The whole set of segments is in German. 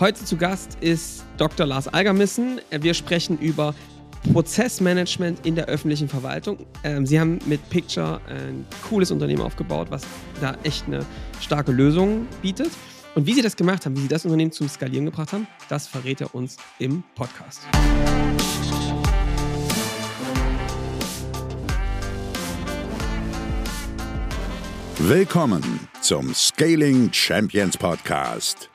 Heute zu Gast ist Dr. Lars Algermissen. Wir sprechen über Prozessmanagement in der öffentlichen Verwaltung. Ähm, Sie haben mit Picture ein cooles Unternehmen aufgebaut, was da echt eine starke Lösung bietet. Und wie Sie das gemacht haben, wie Sie das Unternehmen zum Skalieren gebracht haben, das verrät er uns im Podcast. Willkommen zum Scaling Champions Podcast.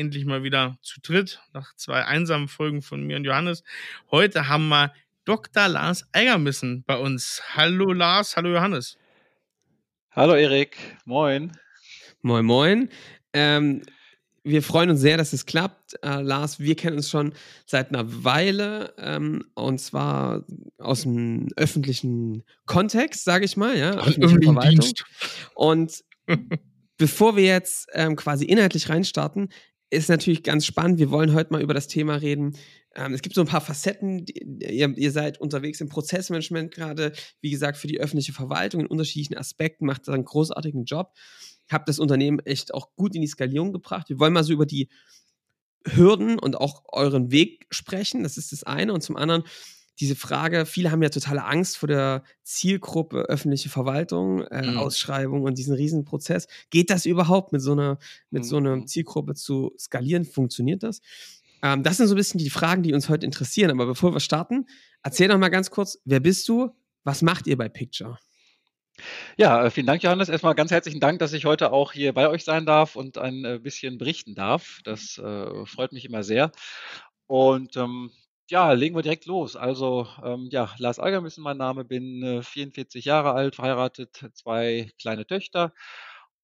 endlich mal wieder zu dritt, nach zwei einsamen Folgen von mir und Johannes. Heute haben wir Dr. Lars Eigermissen bei uns. Hallo Lars, hallo Johannes. Hallo Erik, moin. Moin, moin. Ähm, wir freuen uns sehr, dass es klappt. Äh, Lars, wir kennen uns schon seit einer Weile ähm, und zwar aus dem öffentlichen Kontext, sage ich mal, ja, öffentliche Verwaltung. Dienst. Und bevor wir jetzt ähm, quasi inhaltlich reinstarten, ist natürlich ganz spannend. Wir wollen heute mal über das Thema reden. Ähm, es gibt so ein paar Facetten. Ihr, ihr, seid unterwegs im Prozessmanagement gerade, wie gesagt, für die öffentliche Verwaltung in unterschiedlichen Aspekten, macht da einen großartigen Job. Habt das Unternehmen echt auch gut in die Skalierung gebracht. Wir wollen mal so über die Hürden und auch euren Weg sprechen. Das ist das eine. Und zum anderen, diese Frage, viele haben ja totale Angst vor der Zielgruppe öffentliche Verwaltung, äh, mhm. Ausschreibung und diesen Riesenprozess. Geht das überhaupt mit so einer, mit mhm. so einer Zielgruppe zu skalieren? Funktioniert das? Ähm, das sind so ein bisschen die Fragen, die uns heute interessieren. Aber bevor wir starten, erzähl doch mal ganz kurz, wer bist du? Was macht ihr bei Picture? Ja, äh, vielen Dank, Johannes. Erstmal ganz herzlichen Dank, dass ich heute auch hier bei euch sein darf und ein äh, bisschen berichten darf. Das äh, freut mich immer sehr. Und ähm, ja, legen wir direkt los. Also, ähm, ja, Lars Algerm ist mein Name, bin äh, 44 Jahre alt, verheiratet, zwei kleine Töchter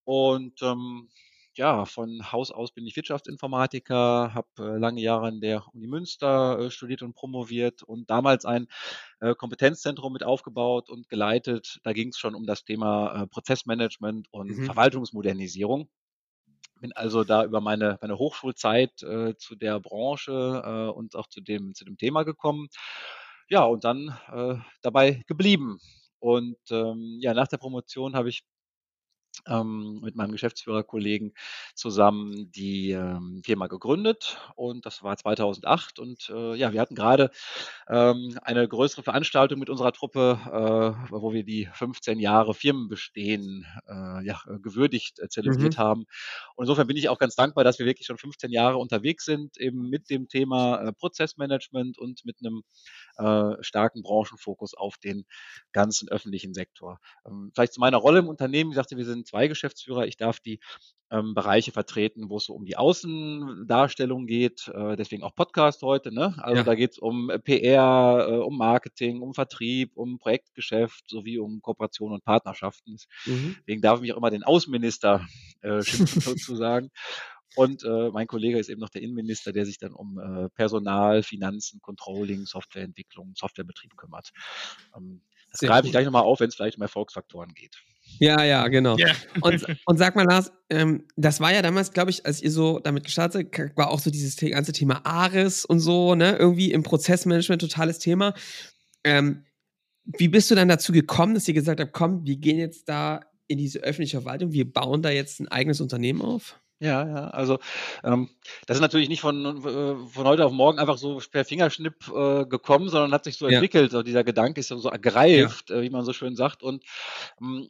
und ähm, ja, von Haus aus bin ich Wirtschaftsinformatiker, habe äh, lange Jahre an der Uni Münster äh, studiert und promoviert und damals ein äh, Kompetenzzentrum mit aufgebaut und geleitet. Da ging es schon um das Thema äh, Prozessmanagement und mhm. Verwaltungsmodernisierung. Bin also da über meine, meine Hochschulzeit äh, zu der Branche äh, und auch zu dem, zu dem Thema gekommen. Ja, und dann äh, dabei geblieben. Und ähm, ja, nach der Promotion habe ich ähm, mit meinem Geschäftsführerkollegen zusammen die ähm, Firma gegründet und das war 2008 und äh, ja, wir hatten gerade ähm, eine größere Veranstaltung mit unserer Truppe, äh, wo wir die 15 Jahre Firmenbestehen äh, ja, gewürdigt äh, zelebriert mhm. haben. Und insofern bin ich auch ganz dankbar, dass wir wirklich schon 15 Jahre unterwegs sind, eben mit dem Thema äh, Prozessmanagement und mit einem äh, starken Branchenfokus auf den ganzen öffentlichen Sektor. Ähm, vielleicht zu meiner Rolle im Unternehmen. Ich sagte, wir sind zwei Geschäftsführer. Ich darf die ähm, Bereiche vertreten, wo es so um die Außendarstellung geht. Äh, deswegen auch Podcast heute. Ne? Also ja. da geht es um PR, äh, um Marketing, um Vertrieb, um Projektgeschäft sowie um Kooperation und Partnerschaften. Mhm. Deswegen darf ich mich auch immer den Außenminister äh, schimpfen sozusagen. Und äh, mein Kollege ist eben noch der Innenminister, der sich dann um äh, Personal, Finanzen, Controlling, Softwareentwicklung, Softwarebetrieb kümmert. Ähm, das Sehr greife ich gleich nochmal auf, wenn es vielleicht um Erfolgsfaktoren geht. Ja, ja, genau. Yeah. Und, und sag mal, Lars, ähm, das war ja damals, glaube ich, als ihr so damit gestartet war auch so dieses ganze Thema ARIS und so, ne? Irgendwie im Prozessmanagement totales Thema. Ähm, wie bist du dann dazu gekommen, dass ihr gesagt habt, komm, wir gehen jetzt da in diese öffentliche Verwaltung, wir bauen da jetzt ein eigenes Unternehmen auf? Ja, ja, also ähm, das ist natürlich nicht von, äh, von heute auf morgen einfach so per Fingerschnipp äh, gekommen, sondern hat sich so ja. entwickelt. So dieser Gedanke ist so, so ergreift, ja. äh, wie man so schön sagt. Und ähm,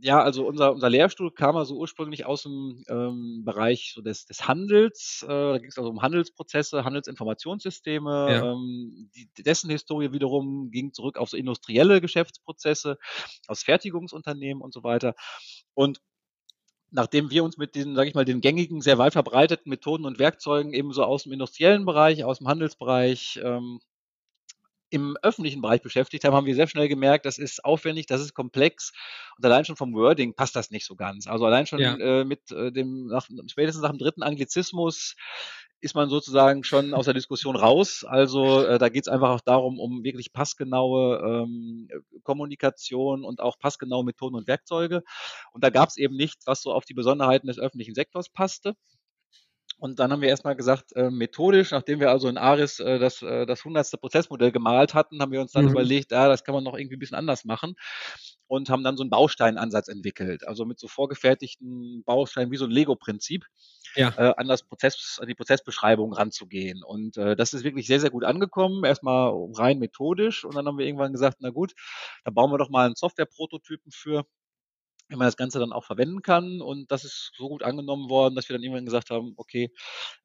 ja, also unser, unser Lehrstuhl kam also ursprünglich aus dem ähm, Bereich so des, des Handels. Äh, da ging es also um Handelsprozesse, Handelsinformationssysteme. Ja. Ähm, die, dessen Historie wiederum ging zurück auf so industrielle Geschäftsprozesse aus Fertigungsunternehmen und so weiter. Und nachdem wir uns mit den, sage ich mal, den gängigen, sehr weit verbreiteten Methoden und Werkzeugen eben so aus dem industriellen Bereich, aus dem Handelsbereich, ähm, im öffentlichen Bereich beschäftigt haben, haben wir sehr schnell gemerkt, das ist aufwendig, das ist komplex und allein schon vom Wording passt das nicht so ganz. Also allein schon ja. äh, mit äh, dem, nach, spätestens nach dem dritten Anglizismus ist man sozusagen schon aus der Diskussion raus. Also äh, da geht es einfach auch darum, um wirklich passgenaue ähm, Kommunikation und auch passgenaue Methoden und Werkzeuge. Und da gab es eben nichts, was so auf die Besonderheiten des öffentlichen Sektors passte. Und dann haben wir erstmal gesagt, äh, methodisch, nachdem wir also in Aris äh, das, äh, das 100. Prozessmodell gemalt hatten, haben wir uns dann mhm. überlegt, ja, das kann man noch irgendwie ein bisschen anders machen und haben dann so einen Bausteinansatz entwickelt. Also mit so vorgefertigten Bausteinen wie so ein Lego-Prinzip ja. äh, an das Prozess, an die Prozessbeschreibung ranzugehen. Und äh, das ist wirklich sehr, sehr gut angekommen. Erstmal rein methodisch und dann haben wir irgendwann gesagt, na gut, da bauen wir doch mal einen Software-Prototypen für wenn man das Ganze dann auch verwenden kann. Und das ist so gut angenommen worden, dass wir dann irgendwann gesagt haben, okay,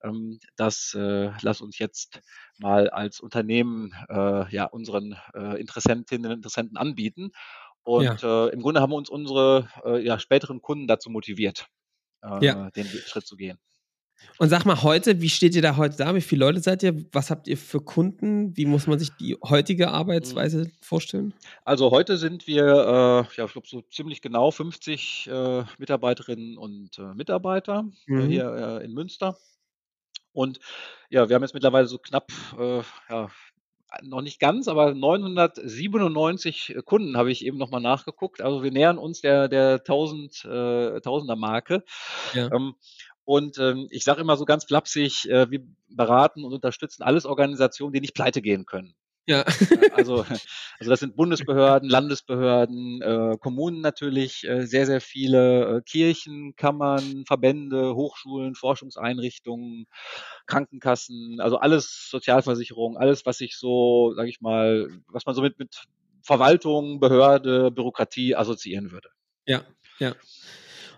ähm, das äh, lass uns jetzt mal als Unternehmen äh, ja unseren äh, Interessentinnen und Interessenten anbieten. Und ja. äh, im Grunde haben wir uns unsere äh, ja, späteren Kunden dazu motiviert, äh, ja. den Schritt zu gehen. Und sag mal heute, wie steht ihr da heute da? Wie viele Leute seid ihr? Was habt ihr für Kunden? Wie muss man sich die heutige Arbeitsweise mhm. vorstellen? Also heute sind wir, äh, ja, ich glaube so ziemlich genau 50 äh, Mitarbeiterinnen und äh, Mitarbeiter äh, mhm. hier äh, in Münster. Und ja, wir haben jetzt mittlerweile so knapp, äh, ja, noch nicht ganz, aber 997 Kunden habe ich eben nochmal nachgeguckt. Also wir nähern uns der, der 1000, äh, Tausender Marke. Ja. Ähm, und ähm, ich sage immer so ganz flapsig, äh, wir beraten und unterstützen alles Organisationen, die nicht pleite gehen können. Ja. also, also das sind Bundesbehörden, Landesbehörden, äh, Kommunen natürlich, äh, sehr, sehr viele äh, Kirchen, Kammern, Verbände, Hochschulen, Forschungseinrichtungen, Krankenkassen, also alles Sozialversicherung, alles, was sich so, sage ich mal, was man so mit, mit Verwaltung, Behörde, Bürokratie assoziieren würde. Ja, ja.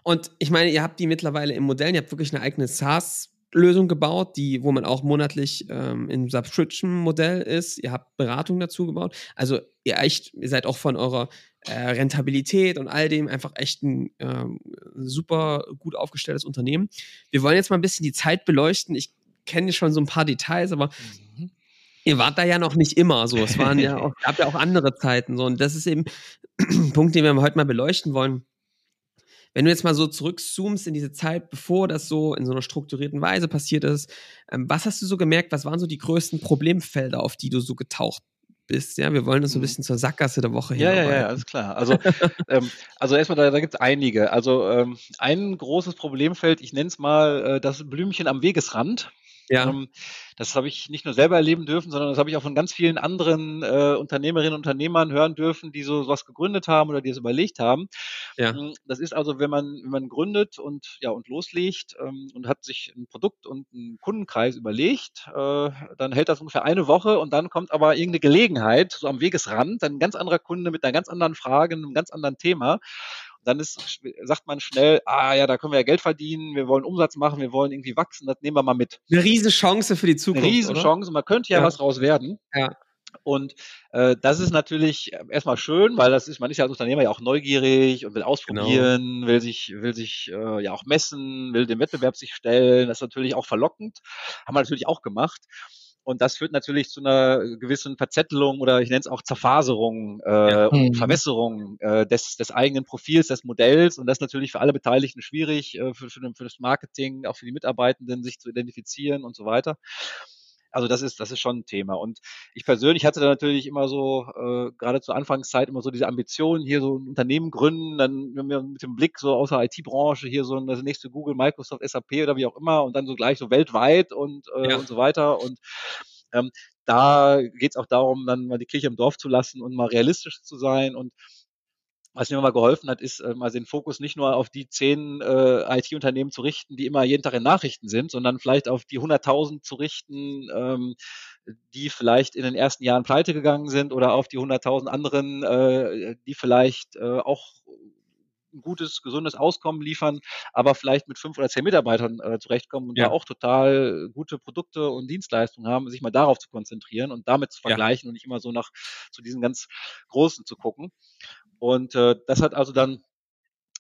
Und ich meine, ihr habt die mittlerweile im Modell, ihr habt wirklich eine eigene SaaS- Lösung gebaut, die, wo man auch monatlich ähm, im Subscription-Modell ist. Ihr habt Beratung dazu gebaut. Also ihr echt, ihr seid auch von eurer äh, Rentabilität und all dem einfach echt ein ähm, super gut aufgestelltes Unternehmen. Wir wollen jetzt mal ein bisschen die Zeit beleuchten. Ich kenne schon so ein paar Details, aber mhm. ihr wart da ja noch nicht immer so. Es waren ja auch, gab ja auch andere Zeiten so. Und das ist eben ein Punkt, den wir heute mal beleuchten wollen wenn du jetzt mal so zurückzoomst in diese Zeit, bevor das so in so einer strukturierten Weise passiert ist, ähm, was hast du so gemerkt, was waren so die größten Problemfelder, auf die du so getaucht bist. Ja, wir wollen das so ein mhm. bisschen zur Sackgasse der Woche Ja, ja, ja, alles klar. Also, ähm, also erstmal, da, da gibt es einige. Also ähm, ein großes Problemfeld, ich nenne es mal äh, das Blümchen am Wegesrand. Ja. Ähm, das habe ich nicht nur selber erleben dürfen, sondern das habe ich auch von ganz vielen anderen äh, Unternehmerinnen und Unternehmern hören dürfen, die so was gegründet haben oder die es überlegt haben. Ja. Hm, das ist also, wenn man, wenn man gründet und ja und loslegt ähm, und hat sich ein Produkt und einen Kundenkreis überlegt, äh, dann hält das ungefähr eine Woche und dann kommt aber irgendeine Gelegenheit, so am Wegesrand, ein ganz anderer Kunde mit einer ganz anderen Frage, einem ganz anderen Thema dann ist, sagt man schnell, ah ja, da können wir ja Geld verdienen, wir wollen Umsatz machen, wir wollen irgendwie wachsen, das nehmen wir mal mit. Eine Riesenchance für die Zukunft. Eine Riesenchance, man könnte ja, ja, was raus werden. Ja. Und äh, das ist natürlich erstmal schön, weil das ist, man ist ja als Unternehmer ja auch neugierig und will ausprobieren, genau. will sich, will sich äh, ja auch messen, will dem Wettbewerb sich stellen. Das ist natürlich auch verlockend. Haben wir natürlich auch gemacht. Und das führt natürlich zu einer gewissen Verzettelung oder ich nenne es auch Zerfaserung äh, ja. und mhm. Verwässerung äh, des, des eigenen Profils, des Modells. Und das ist natürlich für alle Beteiligten schwierig, äh, für, für, für das Marketing, auch für die Mitarbeitenden, sich zu identifizieren und so weiter. Also das ist, das ist schon ein Thema. Und ich persönlich hatte da natürlich immer so, äh, gerade zur Anfangszeit immer so diese Ambition, hier so ein Unternehmen gründen, dann mit dem Blick so aus der IT-Branche hier so das nächste Google, Microsoft, SAP oder wie auch immer und dann so gleich so weltweit und, äh, ja. und so weiter. Und ähm, da geht es auch darum, dann mal die Kirche im Dorf zu lassen und mal realistisch zu sein und was mir mal geholfen hat, ist äh, mal den Fokus nicht nur auf die zehn äh, IT-Unternehmen zu richten, die immer jeden Tag in Nachrichten sind, sondern vielleicht auf die 100.000 zu richten, ähm, die vielleicht in den ersten Jahren pleite gegangen sind oder auf die 100.000 anderen, äh, die vielleicht äh, auch ein gutes, gesundes Auskommen liefern, aber vielleicht mit fünf oder zehn Mitarbeitern äh, zurechtkommen und ja. da auch total gute Produkte und Dienstleistungen haben, sich mal darauf zu konzentrieren und damit zu vergleichen ja. und nicht immer so nach zu diesen ganz großen zu gucken. Und äh, das hat also dann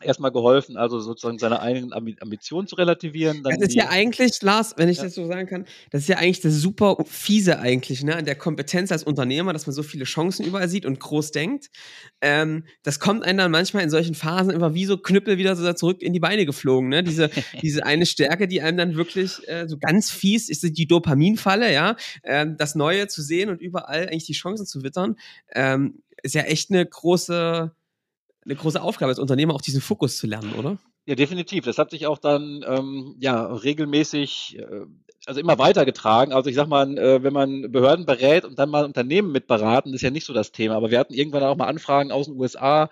erstmal geholfen, also sozusagen seine eigenen Ambitionen zu relativieren. das ist ja eigentlich, Lars, wenn ich ja. das so sagen kann, das ist ja eigentlich das super fiese eigentlich, ne, an der Kompetenz als Unternehmer, dass man so viele Chancen überall sieht und groß denkt. Ähm, das kommt einem dann manchmal in solchen Phasen immer wie so Knüppel wieder so zurück in die Beine geflogen, ne? Diese, diese eine Stärke, die einem dann wirklich äh, so ganz fies ist, die Dopaminfalle, ja, ähm, das Neue zu sehen und überall eigentlich die Chancen zu wittern, ähm, ist ja echt eine große eine große Aufgabe als Unternehmer, auch diesen Fokus zu lernen, oder? Ja, definitiv. Das hat sich auch dann ähm, ja regelmäßig, äh, also immer weitergetragen. Also ich sag mal, äh, wenn man Behörden berät und dann mal Unternehmen mitberaten, ist ja nicht so das Thema. Aber wir hatten irgendwann auch mal Anfragen aus den USA,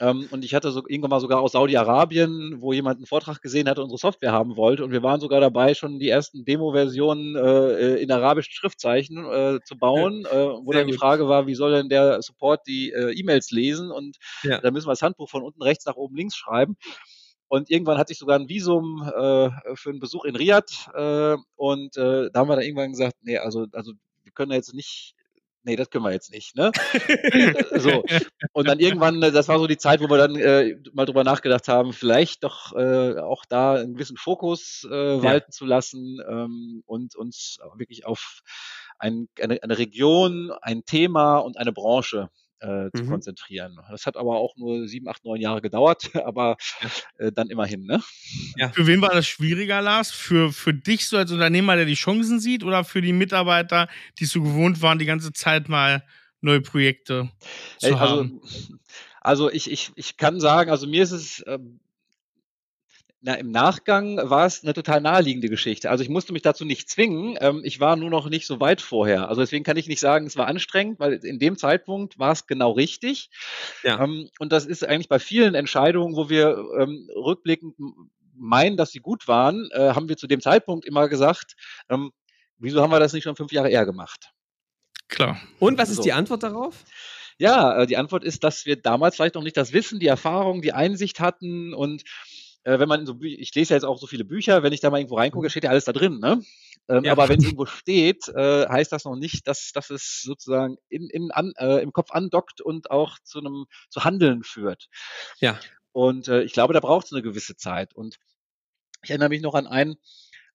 ähm, und ich hatte so, irgendwann mal sogar aus Saudi-Arabien, wo jemand einen Vortrag gesehen hatte, unsere Software haben wollte. Und wir waren sogar dabei, schon die ersten Demo-Versionen äh, in arabischen Schriftzeichen äh, zu bauen, äh, wo dann die gut. Frage war, wie soll denn der Support die äh, E-Mails lesen? Und ja. da müssen wir das Handbuch von unten rechts nach oben links schreiben. Und irgendwann hatte ich sogar ein Visum äh, für einen Besuch in Riyadh. Äh, und äh, da haben wir dann irgendwann gesagt, nee, also, also wir können jetzt nicht nee, das können wir jetzt nicht. Ne? so. Und dann irgendwann, äh, das war so die Zeit, wo wir dann äh, mal drüber nachgedacht haben, vielleicht doch äh, auch da einen gewissen Fokus äh, walten ja. zu lassen ähm, und uns wirklich auf ein, eine, eine Region, ein Thema und eine Branche äh, zu mhm. konzentrieren. Das hat aber auch nur sieben, acht, neun Jahre gedauert, aber äh, dann immerhin. Ne? Ja. Für wen war das schwieriger, Lars? Für, für dich so als Unternehmer, der die Chancen sieht oder für die Mitarbeiter, die so gewohnt waren, die ganze Zeit mal neue Projekte zu also, haben? Also ich, ich, ich kann sagen, also mir ist es ähm, na, im Nachgang war es eine total naheliegende Geschichte. Also ich musste mich dazu nicht zwingen. Ähm, ich war nur noch nicht so weit vorher. Also deswegen kann ich nicht sagen, es war anstrengend, weil in dem Zeitpunkt war es genau richtig. Ja. Ähm, und das ist eigentlich bei vielen Entscheidungen, wo wir ähm, rückblickend meinen, dass sie gut waren, äh, haben wir zu dem Zeitpunkt immer gesagt, ähm, wieso haben wir das nicht schon fünf Jahre eher gemacht? Klar. Und was ist so. die Antwort darauf? Ja, äh, die Antwort ist, dass wir damals vielleicht noch nicht das Wissen, die Erfahrung, die Einsicht hatten und äh, wenn man so, ich lese ja jetzt auch so viele Bücher, wenn ich da mal irgendwo reingucke, steht ja alles da drin, ne? Ähm, ja. Aber wenn es irgendwo steht, äh, heißt das noch nicht, dass, dass es sozusagen in, in, an, äh, im Kopf andockt und auch zu einem zu Handeln führt. Ja. Und äh, ich glaube, da braucht es eine gewisse Zeit. Und ich erinnere mich noch an einen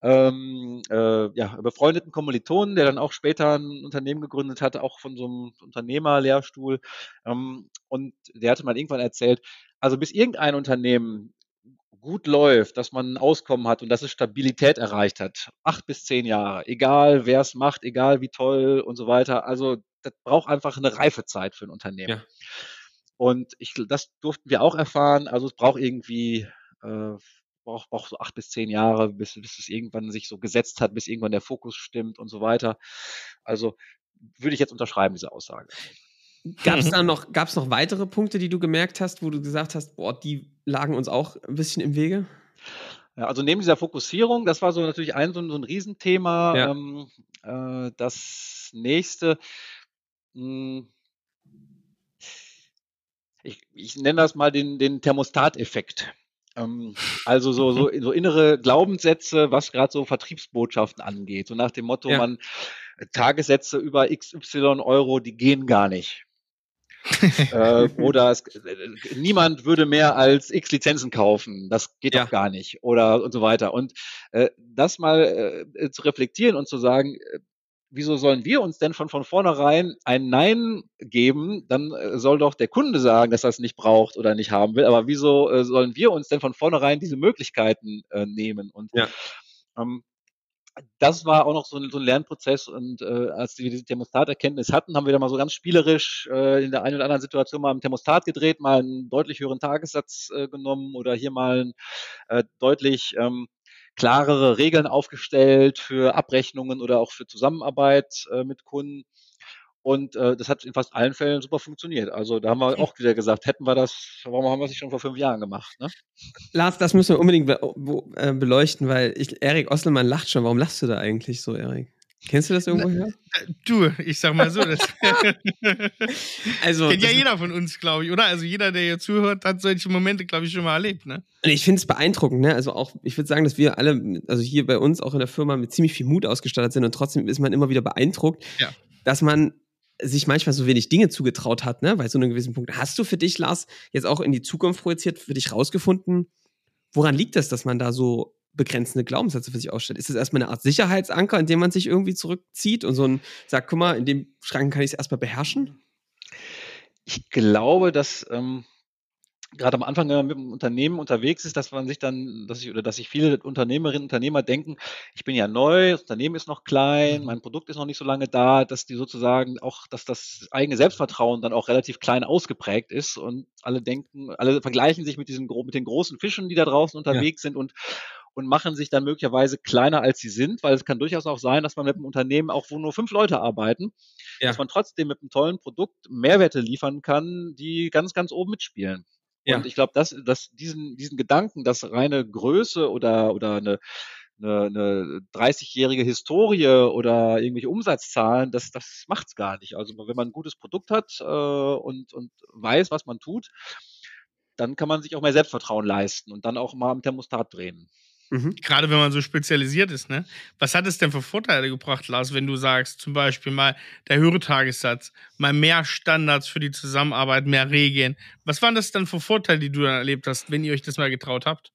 ähm, äh, ja, befreundeten Kommilitonen, der dann auch später ein Unternehmen gegründet hatte, auch von so einem Unternehmerlehrstuhl. Ähm, und der hatte mal irgendwann erzählt, also bis irgendein Unternehmen gut läuft, dass man ein Auskommen hat und dass es Stabilität erreicht hat, acht bis zehn Jahre, egal wer es macht, egal wie toll und so weiter. Also das braucht einfach eine Reifezeit für ein Unternehmen. Ja. Und ich, das durften wir auch erfahren. Also es braucht irgendwie äh, braucht, braucht so acht bis zehn Jahre, bis, bis es irgendwann sich so gesetzt hat, bis irgendwann der Fokus stimmt und so weiter. Also würde ich jetzt unterschreiben, diese Aussage. Gab es da noch, gab's noch weitere Punkte, die du gemerkt hast, wo du gesagt hast, boah, die lagen uns auch ein bisschen im Wege? Ja, also neben dieser Fokussierung, das war so natürlich ein so ein, so ein Riesenthema. Ja. Ähm, äh, das nächste, mh, hm, ich, ich nenne das mal den, den Thermostateffekt. Ähm, also so, so, so innere Glaubenssätze, was gerade so Vertriebsbotschaften angeht. So nach dem Motto, ja. man Tagessätze über XY Euro, die gehen gar nicht äh, oder es, äh, niemand würde mehr als x Lizenzen kaufen. Das geht ja. doch gar nicht. Oder und so weiter. Und äh, das mal äh, zu reflektieren und zu sagen, äh, wieso sollen wir uns denn von, von vornherein ein Nein geben? Dann äh, soll doch der Kunde sagen, dass er es nicht braucht oder nicht haben will. Aber wieso äh, sollen wir uns denn von vornherein diese Möglichkeiten äh, nehmen? Und ja. ähm, das war auch noch so ein, so ein Lernprozess und äh, als wir diese Thermostaterkenntnis hatten, haben wir da mal so ganz spielerisch äh, in der einen oder anderen Situation mal im Thermostat gedreht, mal einen deutlich höheren Tagessatz äh, genommen oder hier mal äh, deutlich ähm, klarere Regeln aufgestellt für Abrechnungen oder auch für Zusammenarbeit äh, mit Kunden. Und äh, das hat in fast allen Fällen super funktioniert. Also da haben wir auch wieder gesagt, hätten wir das, warum haben wir es nicht schon vor fünf Jahren gemacht? Ne? Lars, das müssen wir unbedingt be äh, beleuchten, weil ich, Erik Osselmann lacht schon. Warum lachst du da eigentlich so, Erik? Kennst du das irgendwo her? Äh, du, ich sag mal so, das also, kennt ja jeder von uns, glaube ich, oder? Also jeder, der hier zuhört, hat solche Momente, glaube ich, schon mal erlebt, ne? Ich finde es beeindruckend, ne? Also auch, ich würde sagen, dass wir alle, also hier bei uns auch in der Firma mit ziemlich viel Mut ausgestattet sind und trotzdem ist man immer wieder beeindruckt, ja. dass man sich manchmal so wenig Dinge zugetraut hat, ne? Bei so einem gewissen Punkt. Hast du für dich, Lars, jetzt auch in die Zukunft projiziert, für dich rausgefunden, woran liegt das, dass man da so begrenzende Glaubenssätze für sich ausstellt? Ist das erstmal eine Art Sicherheitsanker, in dem man sich irgendwie zurückzieht und so ein sagt, guck mal, in dem Schrank kann ich es erstmal beherrschen? Ich glaube, dass ähm, gerade am Anfang, wenn man mit einem Unternehmen unterwegs ist, dass man sich dann, dass ich oder dass sich viele Unternehmerinnen und Unternehmer denken, ich bin ja neu, das Unternehmen ist noch klein, mhm. mein Produkt ist noch nicht so lange da, dass die sozusagen auch, dass das eigene Selbstvertrauen dann auch relativ klein ausgeprägt ist und alle denken, alle vergleichen sich mit diesen mit den großen Fischen, die da draußen unterwegs ja. sind und und machen sich dann möglicherweise kleiner als sie sind, weil es kann durchaus auch sein, dass man mit einem Unternehmen auch, wo nur fünf Leute arbeiten, ja. dass man trotzdem mit einem tollen Produkt Mehrwerte liefern kann, die ganz, ganz oben mitspielen. Ja. Und ich glaube, dass, dass diesen, diesen Gedanken, dass reine Größe oder, oder eine, eine, eine 30-jährige Historie oder irgendwelche Umsatzzahlen, das, das macht's gar nicht. Also wenn man ein gutes Produkt hat äh, und, und weiß, was man tut, dann kann man sich auch mehr Selbstvertrauen leisten und dann auch mal am Thermostat drehen. Mhm. Gerade wenn man so spezialisiert ist, ne? Was hat es denn für Vorteile gebracht, Lars, wenn du sagst, zum Beispiel mal der höhere Tagessatz, mal mehr Standards für die Zusammenarbeit, mehr Regeln? Was waren das dann für Vorteile, die du dann erlebt hast, wenn ihr euch das mal getraut habt?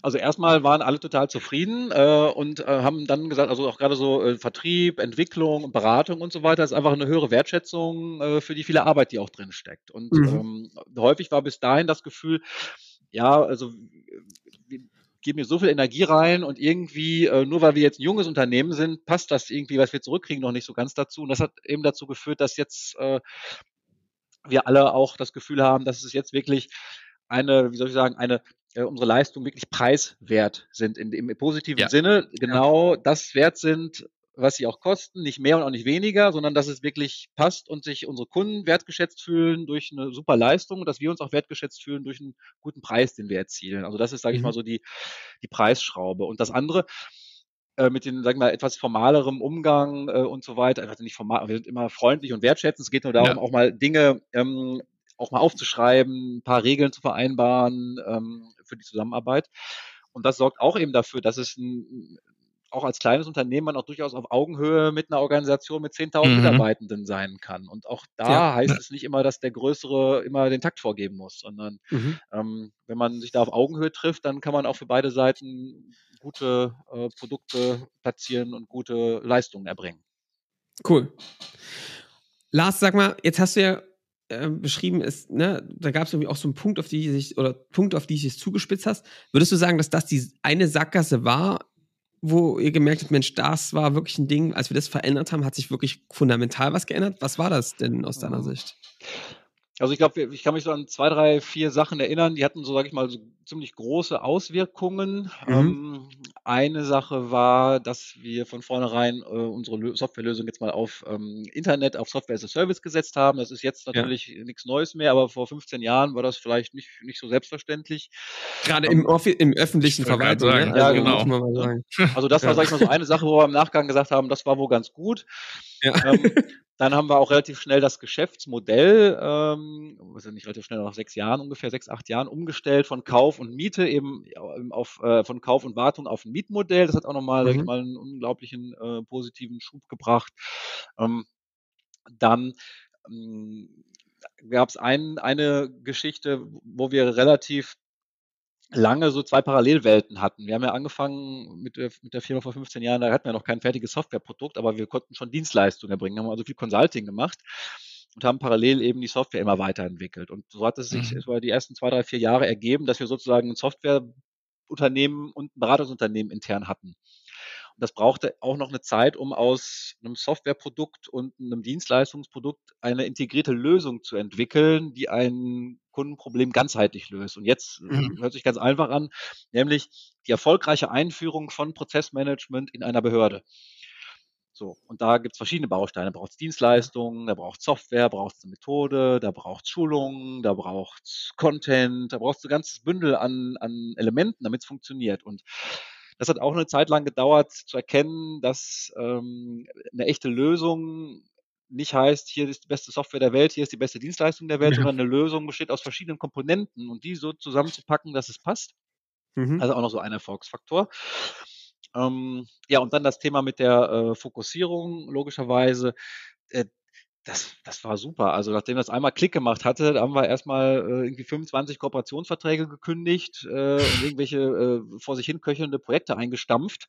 Also erstmal waren alle total zufrieden äh, und äh, haben dann gesagt, also auch gerade so äh, Vertrieb, Entwicklung, Beratung und so weiter ist einfach eine höhere Wertschätzung äh, für die viele Arbeit, die auch drin steckt. Und mhm. ähm, häufig war bis dahin das Gefühl, ja, also geben hier so viel Energie rein und irgendwie, äh, nur weil wir jetzt ein junges Unternehmen sind, passt das irgendwie, was wir zurückkriegen, noch nicht so ganz dazu. Und das hat eben dazu geführt, dass jetzt äh, wir alle auch das Gefühl haben, dass es jetzt wirklich eine, wie soll ich sagen, eine äh, unsere Leistungen wirklich preiswert sind in, im positiven ja. Sinne, genau ja. das wert sind, was sie auch kosten, nicht mehr und auch nicht weniger, sondern dass es wirklich passt und sich unsere Kunden wertgeschätzt fühlen durch eine super Leistung und dass wir uns auch wertgeschätzt fühlen durch einen guten Preis, den wir erzielen. Also das ist, sage ich mhm. mal, so die, die Preisschraube. Und das andere, äh, mit den, sagen wir mal, etwas formalerem Umgang äh, und so weiter, also nicht formal, wir sind immer freundlich und wertschätzend. Es geht nur darum, ja. auch mal Dinge ähm, auch mal aufzuschreiben, ein paar Regeln zu vereinbaren ähm, für die Zusammenarbeit. Und das sorgt auch eben dafür, dass es ein, auch als kleines Unternehmen man auch durchaus auf Augenhöhe mit einer Organisation mit 10.000 mhm. Mitarbeitenden sein kann. Und auch da ja. heißt es nicht immer, dass der Größere immer den Takt vorgeben muss, sondern mhm. ähm, wenn man sich da auf Augenhöhe trifft, dann kann man auch für beide Seiten gute äh, Produkte platzieren und gute Leistungen erbringen. Cool. Lars, sag mal, jetzt hast du ja äh, beschrieben ist, ne, da gab es irgendwie auch so einen Punkt, auf die sich, oder Punkt, auf die sich zugespitzt hast. Würdest du sagen, dass das die eine Sackgasse war, wo ihr gemerkt habt, Mensch, das war wirklich ein Ding, als wir das verändert haben, hat sich wirklich fundamental was geändert? Was war das denn aus deiner Sicht? Also ich glaube, ich kann mich so an zwei, drei, vier Sachen erinnern, die hatten so, sage ich mal, so ziemlich große Auswirkungen. Mhm. Ähm, eine Sache war, dass wir von vornherein äh, unsere Softwarelösung jetzt mal auf ähm, Internet, auf Software as a Service gesetzt haben. Das ist jetzt natürlich ja. nichts Neues mehr, aber vor 15 Jahren war das vielleicht nicht, nicht so selbstverständlich. Gerade ähm, im, im, öffentlichen Verwaltung. Ne? Ja, also, genau. Also das war, sag ich mal, so eine Sache, wo wir im Nachgang gesagt haben, das war wohl ganz gut. Ja. Ähm, dann haben wir auch relativ schnell das Geschäftsmodell, ähm, was ja nicht relativ schnell, nach sechs Jahren ungefähr, sechs, acht Jahren umgestellt von Kauf und Miete eben auf, äh, von Kauf und Wartung auf ein Mietmodell. Das hat auch nochmal, mhm. mal, einen unglaublichen äh, positiven Schub gebracht. Ähm, dann ähm, gab es ein, eine Geschichte, wo wir relativ lange so zwei Parallelwelten hatten. Wir haben ja angefangen mit der, mit der Firma vor 15 Jahren, da hatten wir noch kein fertiges Softwareprodukt, aber wir konnten schon Dienstleistungen erbringen, haben also viel Consulting gemacht und haben parallel eben die Software immer weiterentwickelt. Und so hat es sich mhm. über die ersten zwei, drei, vier Jahre ergeben, dass wir sozusagen ein Softwareunternehmen und ein Beratungsunternehmen intern hatten. Und das brauchte auch noch eine Zeit, um aus einem Softwareprodukt und einem Dienstleistungsprodukt eine integrierte Lösung zu entwickeln, die ein Kundenproblem ganzheitlich löst. Und jetzt äh, mhm. hört sich ganz einfach an, nämlich die erfolgreiche Einführung von Prozessmanagement in einer Behörde. So, und da gibt es verschiedene Bausteine. Da braucht es Dienstleistungen, da braucht es Software, braucht es eine Methode, da braucht es Schulungen, da braucht es Content, da braucht es ein ganzes Bündel an, an Elementen, damit es funktioniert. Und das hat auch eine Zeit lang gedauert zu erkennen, dass ähm, eine echte Lösung nicht heißt, hier ist die beste Software der Welt, hier ist die beste Dienstleistung der Welt, ja. sondern eine Lösung besteht aus verschiedenen Komponenten und die so zusammenzupacken, dass es passt. Mhm. Also auch noch so ein Erfolgsfaktor. Ähm, ja, und dann das Thema mit der äh, Fokussierung, logischerweise. Äh, das, das war super. Also nachdem das einmal Klick gemacht hatte, haben wir erstmal äh, irgendwie 25 Kooperationsverträge gekündigt äh, und irgendwelche äh, vor sich hin köchelnde Projekte eingestampft.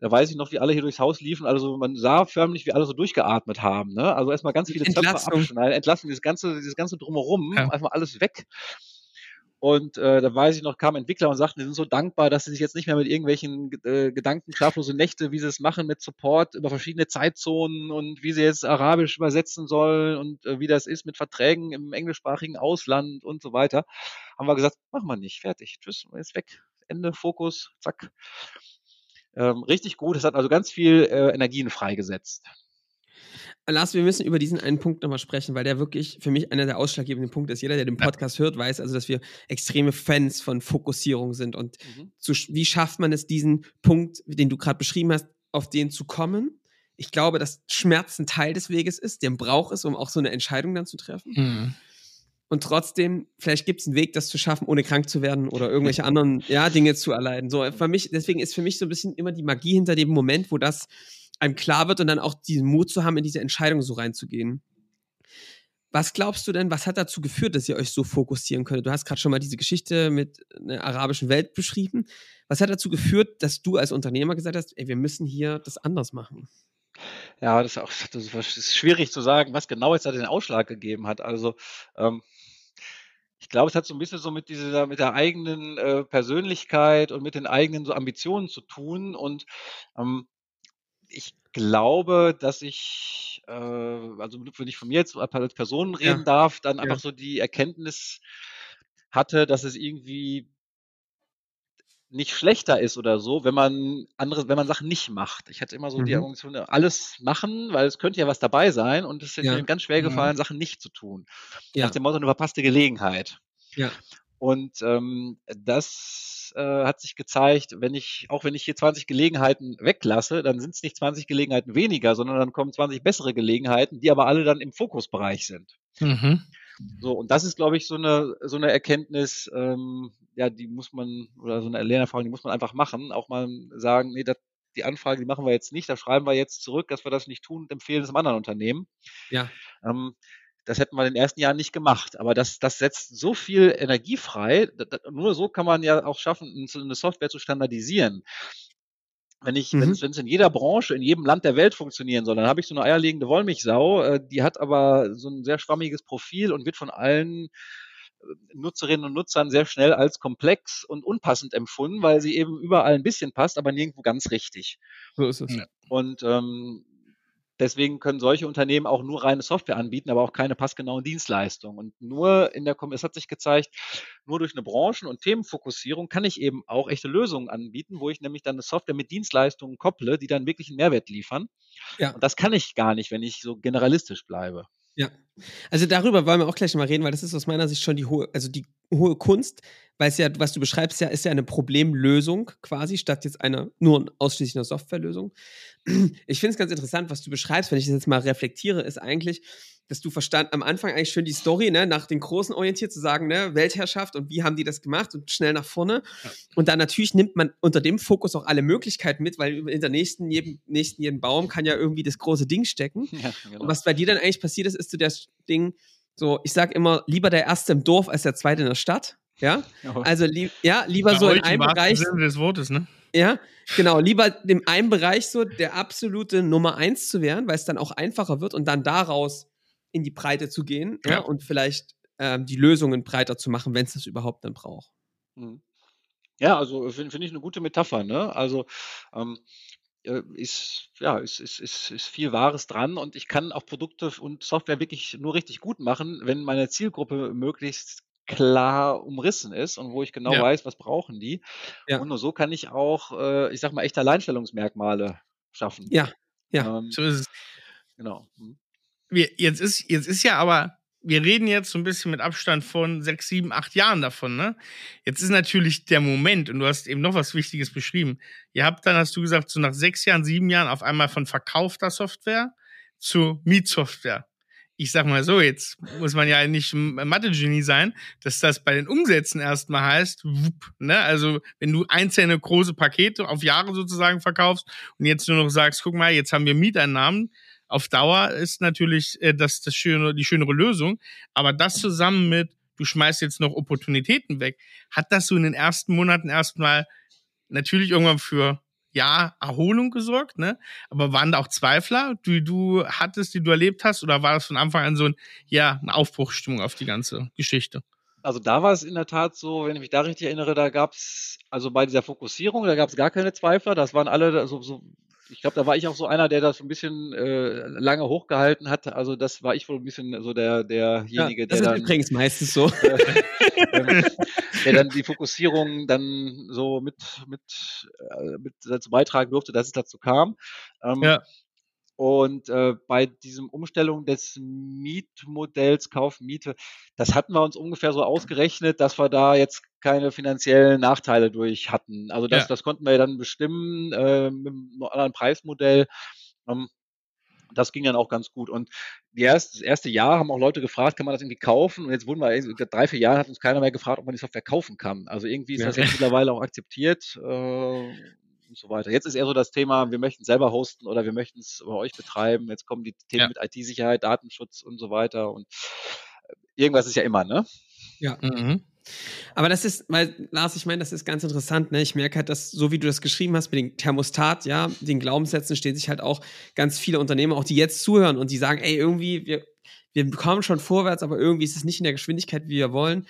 Da weiß ich noch, wie alle hier durchs Haus liefen. Also man sah förmlich, wie alle so durchgeatmet haben. Ne? Also erstmal ganz viele Zöpfe abschneiden, entlassen, dieses ganze, dieses ganze drumherum, ja. einfach alles weg. Und äh, da weiß ich noch, kamen Entwickler und sagten, die sind so dankbar, dass sie sich jetzt nicht mehr mit irgendwelchen äh, Gedanken, schlaflose Nächte, wie sie es machen mit Support über verschiedene Zeitzonen und wie sie jetzt Arabisch übersetzen sollen und äh, wie das ist mit Verträgen im englischsprachigen Ausland und so weiter, haben wir gesagt, machen wir nicht, fertig, tschüss, jetzt weg, Ende, Fokus, zack. Ähm, richtig gut, es hat also ganz viel äh, Energien freigesetzt. Lars, wir müssen über diesen einen Punkt nochmal sprechen, weil der wirklich für mich einer der ausschlaggebenden Punkte ist. Jeder, der den Podcast hört, weiß also, dass wir extreme Fans von Fokussierung sind. Und mhm. zu, wie schafft man es, diesen Punkt, den du gerade beschrieben hast, auf den zu kommen? Ich glaube, dass Schmerz ein Teil des Weges ist, den braucht es, um auch so eine Entscheidung dann zu treffen. Mhm. Und trotzdem, vielleicht gibt es einen Weg, das zu schaffen, ohne krank zu werden oder irgendwelche anderen ja, Dinge zu erleiden. So, für mich, deswegen ist für mich so ein bisschen immer die Magie hinter dem Moment, wo das einem klar wird und dann auch diesen Mut zu haben, in diese Entscheidung so reinzugehen. Was glaubst du denn, was hat dazu geführt, dass ihr euch so fokussieren könnt? Du hast gerade schon mal diese Geschichte mit einer arabischen Welt beschrieben. Was hat dazu geführt, dass du als Unternehmer gesagt hast, ey, wir müssen hier das anders machen? Ja, das ist auch das ist schwierig zu sagen, was genau jetzt da den Ausschlag gegeben hat. Also ähm, ich glaube, es hat so ein bisschen so mit dieser, mit der eigenen äh, Persönlichkeit und mit den eigenen so Ambitionen zu tun. Und ähm, ich glaube, dass ich, äh, also wenn ich von mir jetzt als Person reden ja. darf, dann einfach ja. so die Erkenntnis hatte, dass es irgendwie nicht schlechter ist oder so, wenn man andere, wenn man Sachen nicht macht. Ich hatte immer so mhm. die Emotion, alles machen, weil es könnte ja was dabei sein und es ist ja. mir ganz schwer mhm. gefallen. Sachen nicht zu tun. Nach dem Motto, eine verpasste Gelegenheit. Ja. Und ähm, das äh, hat sich gezeigt, wenn ich, auch wenn ich hier 20 Gelegenheiten weglasse, dann sind es nicht 20 Gelegenheiten weniger, sondern dann kommen 20 bessere Gelegenheiten, die aber alle dann im Fokusbereich sind. Mhm. So, und das ist, glaube ich, so eine, so eine Erkenntnis, ähm, ja, die muss man, oder so eine Lernerfahrung, die muss man einfach machen, auch mal sagen, nee, das, die Anfrage, die machen wir jetzt nicht, da schreiben wir jetzt zurück, dass wir das nicht tun und empfehlen es einem anderen Unternehmen. Ja. Ähm, das hätten wir in den ersten Jahren nicht gemacht. Aber das, das setzt so viel Energie frei. Nur so kann man ja auch schaffen, eine Software zu standardisieren. Wenn ich, mhm. wenn es in jeder Branche, in jedem Land der Welt funktionieren soll, dann habe ich so eine eierlegende Wollmilchsau, äh, die hat aber so ein sehr schwammiges Profil und wird von allen äh, Nutzerinnen und Nutzern sehr schnell als komplex und unpassend empfunden, weil sie eben überall ein bisschen passt, aber nirgendwo ganz richtig. So ist es. Und ähm, Deswegen können solche Unternehmen auch nur reine Software anbieten, aber auch keine passgenauen Dienstleistungen. Und nur in der, es hat sich gezeigt, nur durch eine Branchen- und Themenfokussierung kann ich eben auch echte Lösungen anbieten, wo ich nämlich dann eine Software mit Dienstleistungen kopple, die dann wirklich einen Mehrwert liefern. Ja. Und das kann ich gar nicht, wenn ich so generalistisch bleibe. Ja. Also darüber wollen wir auch gleich mal reden, weil das ist aus meiner Sicht schon die hohe, also die hohe Kunst, weil es ja, was du beschreibst, ja, ist ja eine Problemlösung quasi, statt jetzt einer nur ausschließlich einer Softwarelösung. Ich finde es ganz interessant, was du beschreibst, wenn ich das jetzt mal reflektiere, ist eigentlich, dass du verstand am Anfang eigentlich schön die Story, ne, nach den Großen orientiert zu sagen, ne, Weltherrschaft und wie haben die das gemacht und schnell nach vorne. Ja. Und dann natürlich nimmt man unter dem Fokus auch alle Möglichkeiten mit, weil in der nächsten, jedem, nächsten jeden Baum kann ja irgendwie das große Ding stecken. Ja, genau. Und was bei dir dann eigentlich passiert ist, ist so das Ding, so, ich sag immer, lieber der Erste im Dorf als der Zweite in der Stadt. Ja, also lieb, ja, lieber Bei so in einem Bereich. Sinne des Wortes, ne? Ja, genau, lieber in einem Bereich so der absolute Nummer eins zu werden, weil es dann auch einfacher wird und dann daraus in die Breite zu gehen ja. ja und vielleicht ähm, die Lösungen breiter zu machen, wenn es das überhaupt dann braucht. Mhm. Ja, also finde find ich eine gute Metapher, ne? Also ähm, äh, ist, ja, ist, ist, ist, ist viel Wahres dran und ich kann auch Produkte und Software wirklich nur richtig gut machen, wenn meine Zielgruppe möglichst klar umrissen ist und wo ich genau ja. weiß, was brauchen die. Ja. Und nur so kann ich auch, äh, ich sag mal, echte Alleinstellungsmerkmale schaffen. Ja, ja. Ähm, so ist es. Genau. Hm. Wir, jetzt, ist, jetzt ist ja aber wir reden jetzt so ein bisschen mit Abstand von sechs, sieben, acht Jahren davon, ne? Jetzt ist natürlich der Moment, und du hast eben noch was Wichtiges beschrieben. Ihr habt dann, hast du gesagt, so nach sechs Jahren, sieben Jahren auf einmal von verkaufter Software zu Mietsoftware. Ich sag mal so, jetzt muss man ja nicht Mathe-Genie sein, dass das bei den Umsätzen erstmal heißt, wupp, ne? Also, wenn du einzelne große Pakete auf Jahre sozusagen verkaufst und jetzt nur noch sagst, guck mal, jetzt haben wir Mieteinnahmen, auf Dauer ist natürlich äh, das, das schöne, die schönere Lösung. Aber das zusammen mit, du schmeißt jetzt noch Opportunitäten weg, hat das so in den ersten Monaten erstmal natürlich irgendwann für ja, Erholung gesorgt, ne? Aber waren da auch Zweifler, die du hattest, die du erlebt hast, oder war das von Anfang an so ein, ja, eine Aufbruchsstimmung auf die ganze Geschichte? Also da war es in der Tat so, wenn ich mich da richtig erinnere, da gab es, also bei dieser Fokussierung, da gab es gar keine Zweifler, das waren alle so, so ich glaube, da war ich auch so einer, der das ein bisschen äh, lange hochgehalten hat. Also das war ich wohl ein bisschen so der derjenige, ja, das der ist dann übrigens meistens so, äh, der dann die Fokussierung dann so mit mit, äh, mit dazu beitragen durfte, dass es dazu kam. Ähm, ja. Und äh, bei diesem Umstellung des Mietmodells Kauf Miete, das hatten wir uns ungefähr so ausgerechnet, dass wir da jetzt keine finanziellen Nachteile durch hatten. Also das, ja. das konnten wir dann bestimmen äh, mit einem anderen Preismodell. Ähm, das ging dann auch ganz gut. Und erst, das erste Jahr haben auch Leute gefragt, kann man das irgendwie kaufen? Und jetzt wurden wir, drei, vier Jahre hat uns keiner mehr gefragt, ob man die Software kaufen kann. Also irgendwie ist ja. das jetzt mittlerweile auch akzeptiert. Äh, und so weiter. Jetzt ist eher so das Thema, wir möchten selber hosten oder wir möchten es bei euch betreiben. Jetzt kommen die Themen ja. mit IT-Sicherheit, Datenschutz und so weiter. Und äh, irgendwas ist ja immer, ne? Ja. Mhm. Aber das ist, weil, Lars, ich meine, das ist ganz interessant, ne? Ich merke halt, dass, so wie du das geschrieben hast mit dem Thermostat, ja, den Glaubenssätzen stehen sich halt auch ganz viele Unternehmer, auch die jetzt zuhören und die sagen, ey, irgendwie, wir, wir kommen schon vorwärts, aber irgendwie ist es nicht in der Geschwindigkeit, wie wir wollen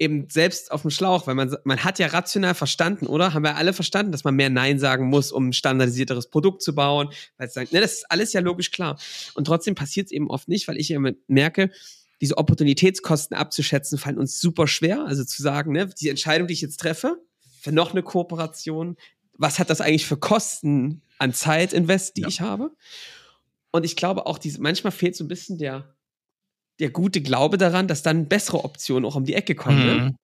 eben selbst auf dem Schlauch, weil man, man hat ja rational verstanden, oder? Haben wir alle verstanden, dass man mehr Nein sagen muss, um ein standardisierteres Produkt zu bauen? Weil es sagt, ne, das ist alles ja logisch klar. Und trotzdem passiert es eben oft nicht, weil ich immer merke, diese Opportunitätskosten abzuschätzen, fallen uns super schwer. Also zu sagen, ne, die Entscheidung, die ich jetzt treffe, für noch eine Kooperation, was hat das eigentlich für Kosten an Zeitinvest, die ja. ich habe? Und ich glaube auch, diese, manchmal fehlt so ein bisschen der, der gute Glaube daran, dass dann bessere Optionen auch um die Ecke kommen. Ne? Mhm. Ne?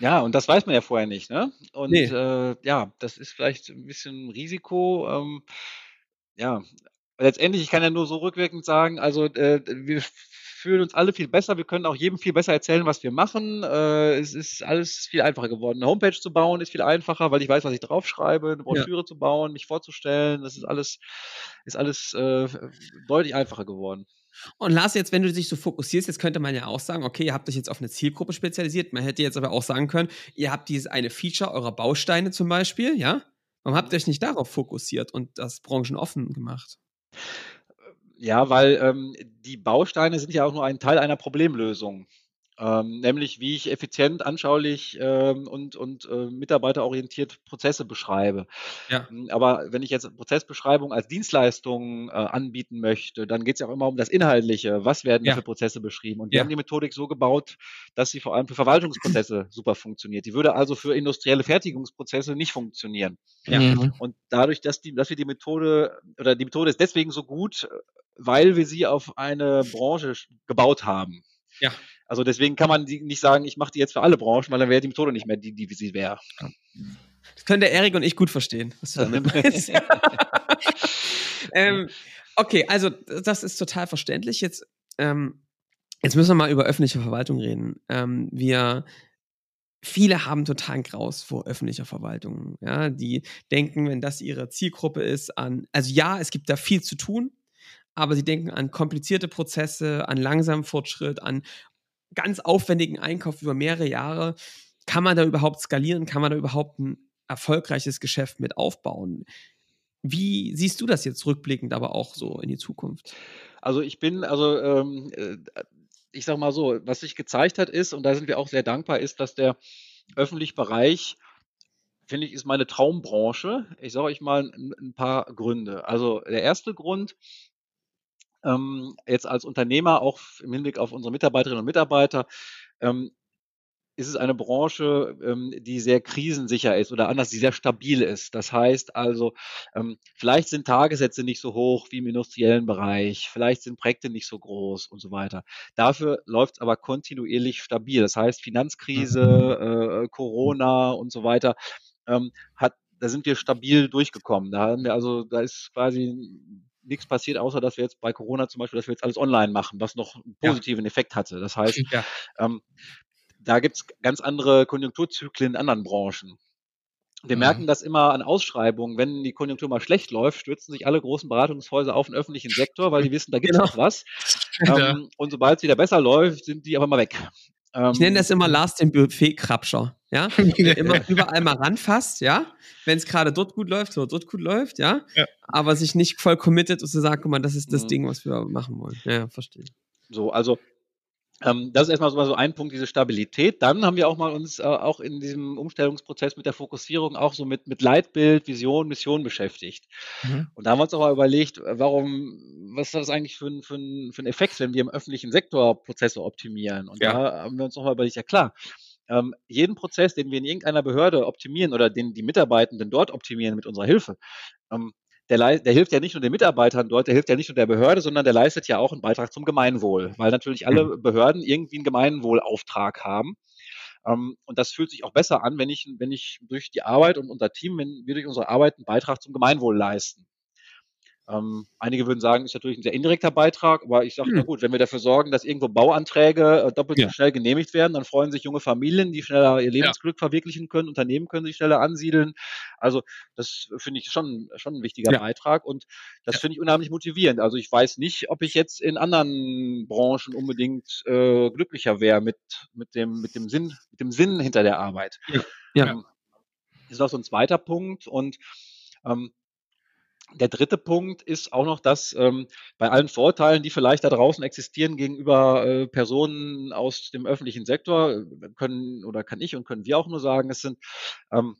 Ja, und das weiß man ja vorher nicht, ne? Und nee. äh, ja, das ist vielleicht ein bisschen Risiko. Ähm, ja, letztendlich, ich kann ja nur so rückwirkend sagen, also äh, wir fühlen uns alle viel besser. Wir können auch jedem viel besser erzählen, was wir machen. Äh, es ist alles viel einfacher geworden. Eine Homepage zu bauen ist viel einfacher, weil ich weiß, was ich draufschreibe. Eine Broschüre ja. zu bauen, mich vorzustellen, das ist alles, ist alles äh, deutlich einfacher geworden. Und Lars, jetzt, wenn du dich so fokussierst, jetzt könnte man ja auch sagen, okay, ihr habt euch jetzt auf eine Zielgruppe spezialisiert. Man hätte jetzt aber auch sagen können, ihr habt dieses eine Feature eurer Bausteine zum Beispiel, ja? Warum habt ihr euch nicht darauf fokussiert und das branchenoffen gemacht? Ja, weil ähm, die Bausteine sind ja auch nur ein Teil einer Problemlösung ähm, nämlich wie ich effizient, anschaulich ähm, und, und äh, mitarbeiterorientiert Prozesse beschreibe. Ja. Hm, aber wenn ich jetzt Prozessbeschreibung als Dienstleistung äh, anbieten möchte, dann geht es ja auch immer um das Inhaltliche. Was werden ja. für Prozesse beschrieben? Und wir ja. haben die Methodik so gebaut, dass sie vor allem für Verwaltungsprozesse super funktioniert. Die würde also für industrielle Fertigungsprozesse nicht funktionieren. Ja. Mhm. Und dadurch, dass, die, dass wir die Methode oder die Methode ist deswegen so gut, weil wir sie auf eine Branche gebaut haben. Ja. Also deswegen kann man nicht sagen, ich mache die jetzt für alle Branchen, weil dann wäre die Methode nicht mehr die, die wie sie wäre. Das können der Erik und ich gut verstehen, was du damit meinst. ähm, okay, also das ist total verständlich. Jetzt, ähm, jetzt müssen wir mal über öffentliche Verwaltung reden. Ähm, wir Viele haben totalen Graus vor öffentlicher Verwaltung. Ja, die denken, wenn das ihre Zielgruppe ist, an, also ja, es gibt da viel zu tun, aber sie denken an komplizierte Prozesse, an langsamen Fortschritt, an ganz aufwendigen Einkauf über mehrere Jahre. Kann man da überhaupt skalieren? Kann man da überhaupt ein erfolgreiches Geschäft mit aufbauen? Wie siehst du das jetzt rückblickend, aber auch so in die Zukunft? Also ich bin, also ähm, äh, ich sag mal so, was sich gezeigt hat, ist, und da sind wir auch sehr dankbar, ist, dass der öffentliche Bereich, finde ich, ist meine Traumbranche. Ich sage euch mal ein, ein paar Gründe. Also der erste Grund, ähm, jetzt als Unternehmer, auch im Hinblick auf unsere Mitarbeiterinnen und Mitarbeiter, ähm, ist es eine Branche, ähm, die sehr krisensicher ist oder anders, die sehr stabil ist. Das heißt also, ähm, vielleicht sind Tagessätze nicht so hoch wie im industriellen Bereich, vielleicht sind Projekte nicht so groß und so weiter. Dafür läuft es aber kontinuierlich stabil. Das heißt, Finanzkrise, mhm. äh, Corona und so weiter ähm, hat da sind wir stabil durchgekommen. Da haben wir also, da ist quasi nichts passiert, außer dass wir jetzt bei Corona zum Beispiel, dass wir jetzt alles online machen, was noch einen positiven ja. Effekt hatte. Das heißt, ja. ähm, da gibt es ganz andere Konjunkturzyklen in anderen Branchen. Wir mhm. merken das immer an Ausschreibungen. Wenn die Konjunktur mal schlecht läuft, stürzen sich alle großen Beratungshäuser auf den öffentlichen Sektor, weil die wissen, da gibt es genau. noch was. Ähm, und sobald es wieder besser läuft, sind die aber mal weg. Ähm, ich nenne das immer Last im Buffet-Krabscher. Ja? immer überall mal ranfasst, ja. Wenn es gerade dort gut läuft, so dort gut läuft, ja? ja. Aber sich nicht voll committet und zu sagen, guck mal, das ist das mhm. Ding, was wir machen wollen. Ja, verstehe. So, also ähm, das ist erstmal so, ein Punkt, diese Stabilität. Dann haben wir auch mal uns äh, auch in diesem Umstellungsprozess mit der Fokussierung auch so mit, mit Leitbild, Vision, Mission beschäftigt. Mhm. Und da haben wir uns auch mal überlegt, warum, was ist das eigentlich für ein, für, ein, für ein Effekt, wenn wir im öffentlichen Sektor Prozesse optimieren? Und ja. da haben wir uns auch mal überlegt, ja klar, ähm, jeden Prozess, den wir in irgendeiner Behörde optimieren oder den die Mitarbeitenden dort optimieren mit unserer Hilfe, ähm, der, der hilft ja nicht nur den Mitarbeitern dort, der hilft ja nicht nur der Behörde, sondern der leistet ja auch einen Beitrag zum Gemeinwohl, weil natürlich alle mhm. Behörden irgendwie einen Gemeinwohlauftrag haben. Um, ähm, und das fühlt sich auch besser an, wenn ich, wenn ich durch die Arbeit und unser Team, wenn wir durch unsere Arbeit einen Beitrag zum Gemeinwohl leisten. Ähm, einige würden sagen, ist natürlich ein sehr indirekter Beitrag, aber ich sage, hm. na gut, wenn wir dafür sorgen, dass irgendwo Bauanträge äh, doppelt ja. so schnell genehmigt werden, dann freuen sich junge Familien, die schneller ihr Lebensglück ja. verwirklichen können, Unternehmen können sich schneller ansiedeln. Also das finde ich schon, schon ein wichtiger ja. Beitrag und das finde ich unheimlich motivierend. Also ich weiß nicht, ob ich jetzt in anderen Branchen unbedingt äh, glücklicher wäre mit, mit, dem, mit, dem Sinn, mit dem Sinn hinter der Arbeit. Ja. Ähm, ist auch so ein zweiter Punkt und ähm, der dritte Punkt ist auch noch, dass ähm, bei allen Vorteilen, die vielleicht da draußen existieren gegenüber äh, Personen aus dem öffentlichen Sektor, äh, können oder kann ich und können wir auch nur sagen, es sind ähm,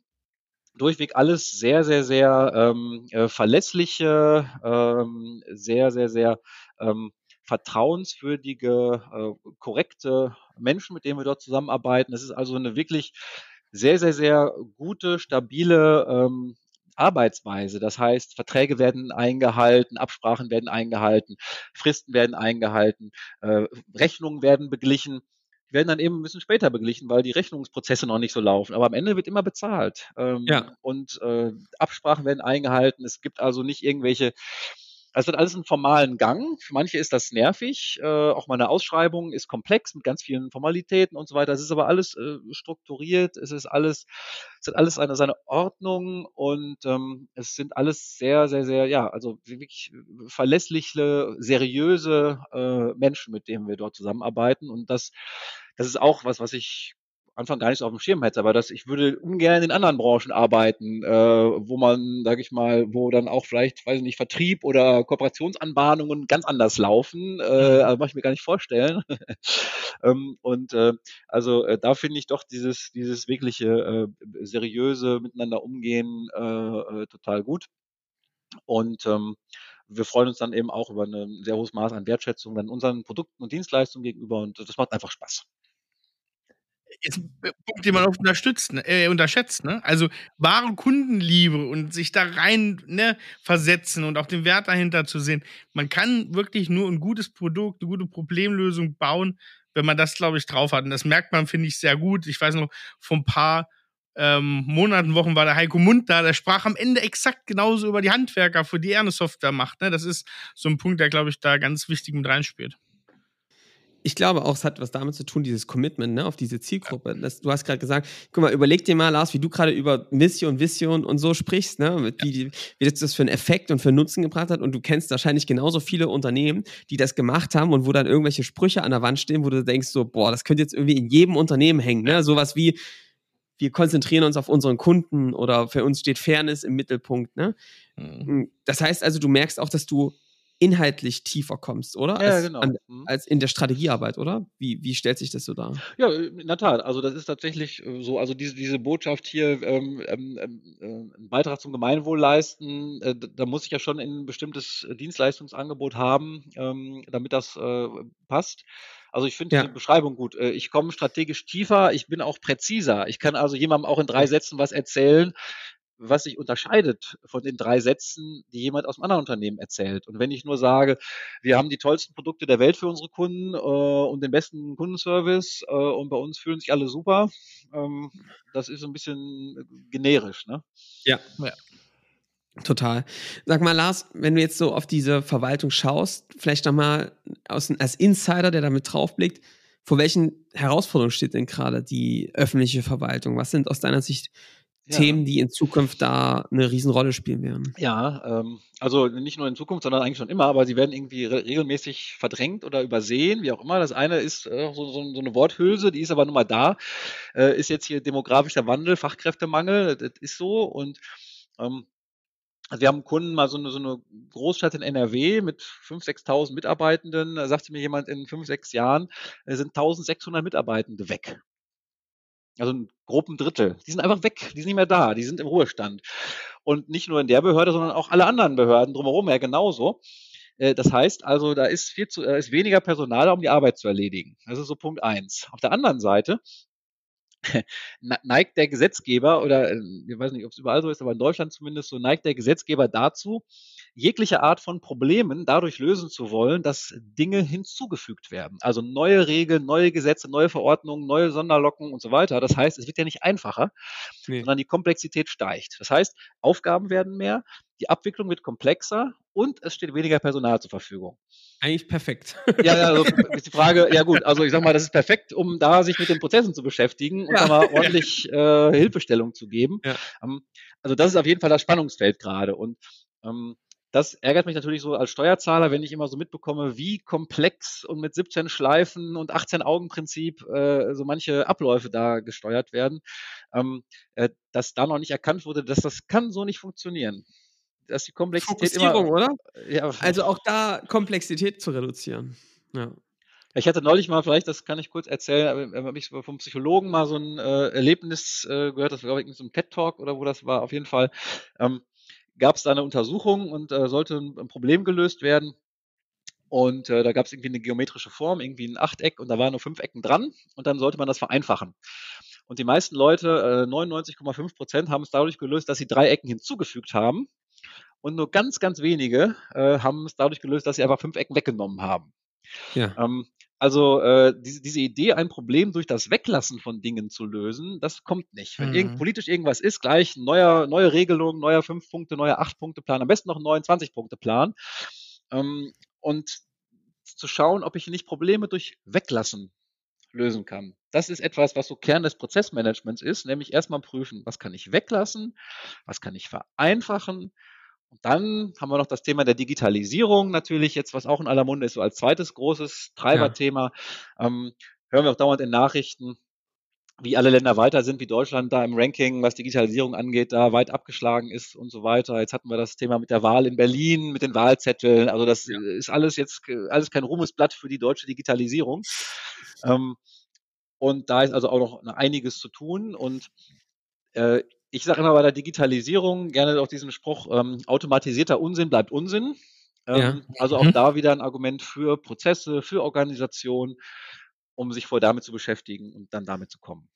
durchweg alles sehr, sehr, sehr ähm, äh, verlässliche, ähm, sehr, sehr, sehr ähm, vertrauenswürdige, äh, korrekte Menschen, mit denen wir dort zusammenarbeiten. Es ist also eine wirklich sehr, sehr, sehr gute, stabile ähm, Arbeitsweise. Das heißt, Verträge werden eingehalten, Absprachen werden eingehalten, Fristen werden eingehalten, äh, Rechnungen werden beglichen. Die werden dann eben ein bisschen später beglichen, weil die Rechnungsprozesse noch nicht so laufen. Aber am Ende wird immer bezahlt. Ähm, ja. Und äh, Absprachen werden eingehalten. Es gibt also nicht irgendwelche also hat alles einen formalen Gang. Für manche ist das nervig. Äh, auch meine Ausschreibung ist komplex mit ganz vielen Formalitäten und so weiter. Es ist aber alles äh, strukturiert. Es ist alles, es hat alles eine seine Ordnung und ähm, es sind alles sehr, sehr, sehr, ja, also wirklich verlässliche, seriöse äh, Menschen, mit denen wir dort zusammenarbeiten. Und das, das ist auch was, was ich Anfang gar nicht so auf dem Schirm hätte, aber das, ich würde ungern in anderen Branchen arbeiten, äh, wo man, sage ich mal, wo dann auch vielleicht, weiß ich nicht, Vertrieb oder Kooperationsanbahnungen ganz anders laufen. Äh, mhm. also mache ich mir gar nicht vorstellen. ähm, und äh, also äh, da finde ich doch dieses, dieses wirkliche äh, seriöse Miteinander umgehen äh, äh, total gut. Und ähm, wir freuen uns dann eben auch über ein sehr hohes Maß an Wertschätzung dann unseren Produkten und Dienstleistungen gegenüber und das macht einfach Spaß ist ein Punkt, den man oft unterstützt, ne, äh, unterschätzt. Ne? Also wahre Kundenliebe und sich da rein ne, versetzen und auch den Wert dahinter zu sehen. Man kann wirklich nur ein gutes Produkt, eine gute Problemlösung bauen, wenn man das, glaube ich, drauf hat. Und das merkt man, finde ich, sehr gut. Ich weiß noch, vor ein paar ähm, Monaten, Wochen war der Heiko Mund da, der sprach am Ende exakt genauso über die Handwerker, für die er eine Software macht. Ne? Das ist so ein Punkt, der, glaube ich, da ganz wichtig mit reinspielt ich glaube auch, es hat was damit zu tun, dieses Commitment ne, auf diese Zielgruppe. Das, du hast gerade gesagt, guck mal, überleg dir mal, Lars, wie du gerade über Mission, Vision und so sprichst, ne, wie, wie das für einen Effekt und für einen Nutzen gebracht hat. Und du kennst wahrscheinlich genauso viele Unternehmen, die das gemacht haben und wo dann irgendwelche Sprüche an der Wand stehen, wo du denkst, so, boah, das könnte jetzt irgendwie in jedem Unternehmen hängen. Ne? Sowas wie, wir konzentrieren uns auf unseren Kunden oder für uns steht Fairness im Mittelpunkt. Ne? Mhm. Das heißt also, du merkst auch, dass du inhaltlich tiefer kommst, oder? Ja, als, genau. An, mhm. als in der Strategiearbeit, oder? Wie, wie stellt sich das so dar? Ja, in der Tat. Also das ist tatsächlich äh, so, also diese, diese Botschaft hier, ähm, ähm, ähm äh, einen Beitrag zum Gemeinwohl leisten, äh, da muss ich ja schon ein bestimmtes Dienstleistungsangebot haben, ähm, damit das äh, passt. Also ich finde ja. diese Beschreibung gut. Äh, ich komme strategisch tiefer, ich bin auch präziser. Ich kann also jemandem auch in drei Sätzen was erzählen, was sich unterscheidet von den drei Sätzen, die jemand aus einem anderen Unternehmen erzählt. Und wenn ich nur sage, wir haben die tollsten Produkte der Welt für unsere Kunden äh, und den besten Kundenservice äh, und bei uns fühlen sich alle super, ähm, das ist ein bisschen generisch. Ne? Ja. ja. Total. Sag mal, Lars, wenn du jetzt so auf diese Verwaltung schaust, vielleicht nochmal als Insider, der damit draufblickt, vor welchen Herausforderungen steht denn gerade die öffentliche Verwaltung? Was sind aus deiner Sicht ja. Themen, die in Zukunft da eine Riesenrolle spielen werden. Ja, ähm, also nicht nur in Zukunft, sondern eigentlich schon immer, aber sie werden irgendwie re regelmäßig verdrängt oder übersehen, wie auch immer. Das eine ist äh, so, so, so, eine Worthülse, die ist aber nun mal da. Äh, ist jetzt hier demografischer Wandel, Fachkräftemangel, das ist so und ähm, also wir haben Kunden mal so eine, so eine Großstadt in NRW mit 5.000, 6.000 Mitarbeitenden. Da sagte mir jemand, in fünf, sechs Jahren äh, sind 1.600 Mitarbeitende weg. Also ein groben Drittel. Die sind einfach weg, die sind nicht mehr da, die sind im Ruhestand. Und nicht nur in der Behörde, sondern auch alle anderen Behörden drumherum ja genauso. Äh, das heißt also, da ist viel zu, ist weniger Personal, um die Arbeit zu erledigen. Das ist so Punkt eins. Auf der anderen Seite neigt der Gesetzgeber oder äh, ich weiß nicht, ob es überall so ist, aber in Deutschland zumindest so neigt der Gesetzgeber dazu, jegliche Art von Problemen dadurch lösen zu wollen, dass Dinge hinzugefügt werden. Also neue Regeln, neue Gesetze, neue Verordnungen, neue Sonderlocken und so weiter. Das heißt, es wird ja nicht einfacher, nee. sondern die Komplexität steigt. Das heißt, Aufgaben werden mehr, die Abwicklung wird komplexer und es steht weniger Personal zur Verfügung. Eigentlich perfekt. Ja, ja, also ist die Frage, ja gut, also ich sag mal, das ist perfekt, um da sich mit den Prozessen zu beschäftigen und ja. mal ordentlich äh, Hilfestellung zu geben. Ja. Ähm, also das ist auf jeden Fall das Spannungsfeld gerade. Und ähm, das ärgert mich natürlich so als Steuerzahler, wenn ich immer so mitbekomme, wie komplex und mit 17 Schleifen und 18 Augenprinzip äh, so manche Abläufe da gesteuert werden, ähm, äh, dass da noch nicht erkannt wurde, dass das kann so nicht funktionieren. Dass die Komplexität Fokussierung, immer, oder? Ja, also auch da Komplexität zu reduzieren. Ja. Ich hatte neulich mal, vielleicht, das kann ich kurz erzählen, habe ich vom Psychologen mal so ein äh, Erlebnis äh, gehört, das war, glaube ich, in so einem TED-Talk oder wo das war, auf jeden Fall. Ähm, gab es da eine Untersuchung und äh, sollte ein, Problem gelöst werden. Und äh, da gab es irgendwie eine geometrische Form, irgendwie ein Achteck und da waren nur fünf Ecken dran und dann sollte man das vereinfachen. Und die meisten Leute, äh, 99,5 Prozent, haben es dadurch gelöst, dass sie drei Ecken hinzugefügt haben. Und nur ganz, ganz wenige äh, haben es dadurch gelöst, dass sie einfach fünf Ecken weggenommen haben. Ja. Ähm, also äh, diese, diese Idee, ein Problem durch das Weglassen von Dingen zu lösen, das kommt nicht. Wenn mhm. irgend, politisch irgendwas ist, gleich neuer, neue Regelung, neuer fünf Punkte, neuer acht Punkte Plan, am besten noch einen neuen 20 Punkte Plan. Ähm, und zu schauen, ob ich nicht Probleme durch Weglassen lösen kann. Das ist etwas, was so Kern des Prozessmanagements ist, nämlich erstmal prüfen, was kann ich weglassen, was kann ich vereinfachen, und dann haben wir noch das Thema der Digitalisierung natürlich jetzt, was auch in aller Munde ist, so als zweites großes Treiberthema. Ja. Ähm, hören wir auch dauernd in Nachrichten, wie alle Länder weiter sind, wie Deutschland da im Ranking, was Digitalisierung angeht, da weit abgeschlagen ist und so weiter. Jetzt hatten wir das Thema mit der Wahl in Berlin, mit den Wahlzetteln. Also das ja. ist alles jetzt alles kein Ruhmesblatt für die deutsche Digitalisierung. Ähm, und da ist also auch noch einiges zu tun. Und äh, ich sage immer bei der Digitalisierung gerne auch diesen Spruch, ähm, automatisierter Unsinn bleibt Unsinn. Ähm, ja. Also auch mhm. da wieder ein Argument für Prozesse, für Organisation, um sich voll damit zu beschäftigen und dann damit zu kommen.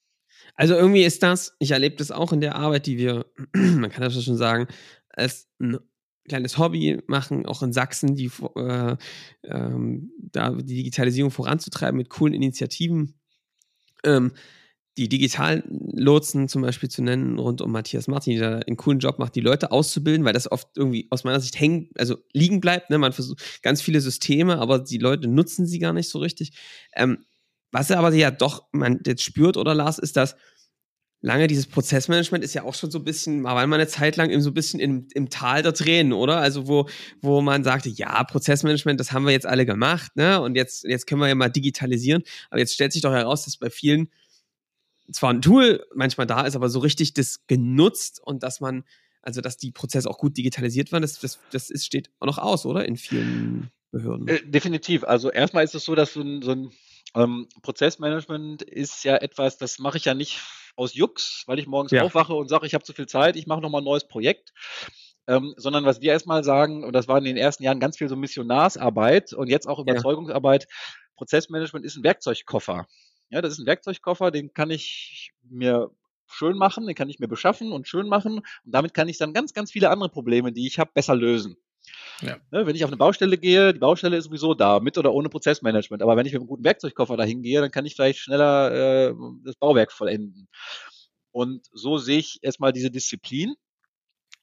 Also irgendwie ist das, ich erlebe das auch in der Arbeit, die wir, man kann das schon sagen, als ein kleines Hobby machen, auch in Sachsen, die äh, ähm, da die Digitalisierung voranzutreiben mit coolen Initiativen. Ähm, die digitalen Lotsen zum Beispiel zu nennen, rund um Matthias Martin, der einen coolen Job macht, die Leute auszubilden, weil das oft irgendwie aus meiner Sicht hängen, also liegen bleibt. Ne? Man versucht ganz viele Systeme, aber die Leute nutzen sie gar nicht so richtig. Ähm, was er aber ja doch man jetzt spürt oder las, ist, dass lange dieses Prozessmanagement ist ja auch schon so ein bisschen, war mal eine Zeit lang eben so ein bisschen im, im Tal der Tränen, oder? Also wo, wo man sagte, ja, Prozessmanagement, das haben wir jetzt alle gemacht, ne? Und jetzt, jetzt können wir ja mal digitalisieren. Aber jetzt stellt sich doch heraus, dass bei vielen zwar ein Tool manchmal da ist, aber so richtig das genutzt und dass man, also dass die Prozesse auch gut digitalisiert waren, das, das, das ist, steht auch noch aus, oder? In vielen Behörden. Äh, definitiv. Also erstmal ist es so, dass so ein, so ein ähm, Prozessmanagement ist ja etwas, das mache ich ja nicht aus Jux, weil ich morgens ja. aufwache und sage, ich habe zu viel Zeit, ich mache nochmal ein neues Projekt. Ähm, sondern was wir erstmal sagen, und das war in den ersten Jahren ganz viel so Missionarsarbeit und jetzt auch Überzeugungsarbeit, ja. Prozessmanagement ist ein Werkzeugkoffer. Ja, das ist ein Werkzeugkoffer, den kann ich mir schön machen, den kann ich mir beschaffen und schön machen. Und damit kann ich dann ganz, ganz viele andere Probleme, die ich habe, besser lösen. Ja. Ne, wenn ich auf eine Baustelle gehe, die Baustelle ist sowieso da, mit oder ohne Prozessmanagement. Aber wenn ich mit einem guten Werkzeugkoffer dahin gehe, dann kann ich vielleicht schneller äh, das Bauwerk vollenden. Und so sehe ich erstmal diese Disziplin.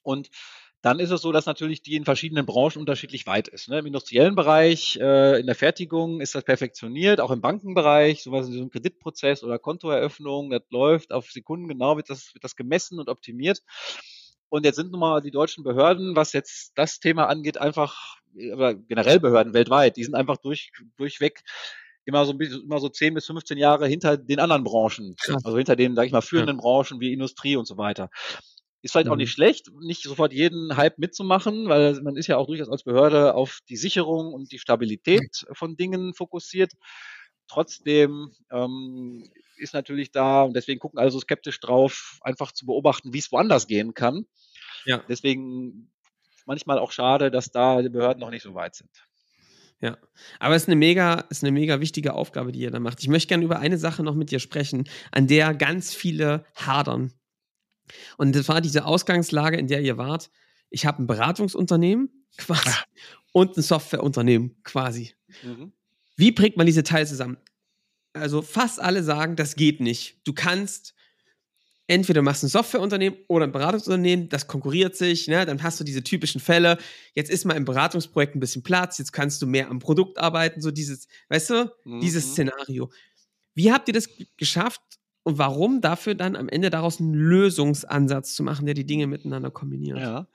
Und dann ist es so, dass natürlich die in verschiedenen Branchen unterschiedlich weit ist. Ne? Im industriellen Bereich, äh, in der Fertigung ist das perfektioniert, auch im Bankenbereich, sowas wie so ein Kreditprozess oder Kontoeröffnung, das läuft auf Sekunden genau, wird das, wird das gemessen und optimiert. Und jetzt sind nun mal die deutschen Behörden, was jetzt das Thema angeht, einfach, aber generell Behörden weltweit, die sind einfach durch, durchweg immer so, immer so 10 bis 15 Jahre hinter den anderen Branchen. Also hinter den, sag ich mal, führenden. Branchen wie Industrie und so weiter. Ist vielleicht mhm. auch nicht schlecht, nicht sofort jeden Hype mitzumachen, weil man ist ja auch durchaus als Behörde auf die Sicherung und die Stabilität von Dingen fokussiert. Trotzdem ähm, ist natürlich da, und deswegen gucken alle so skeptisch drauf, einfach zu beobachten, wie es woanders gehen kann. Ja. Deswegen manchmal auch schade, dass da die Behörden noch nicht so weit sind. Ja, aber es ist eine mega, ist eine mega wichtige Aufgabe, die ihr da macht. Ich möchte gerne über eine Sache noch mit dir sprechen, an der ganz viele hadern. Und das war diese Ausgangslage, in der ihr wart. Ich habe ein Beratungsunternehmen quasi ja. und ein Softwareunternehmen quasi. Mhm. Wie bringt man diese Teile zusammen? Also fast alle sagen, das geht nicht. Du kannst entweder machst ein Softwareunternehmen oder ein Beratungsunternehmen, das konkurriert sich, ne? dann hast du diese typischen Fälle. Jetzt ist mal im Beratungsprojekt ein bisschen Platz, jetzt kannst du mehr am Produkt arbeiten, so dieses, weißt du, mhm. dieses Szenario. Wie habt ihr das geschafft, und warum dafür dann am Ende daraus einen Lösungsansatz zu machen, der die Dinge miteinander kombiniert. Ja.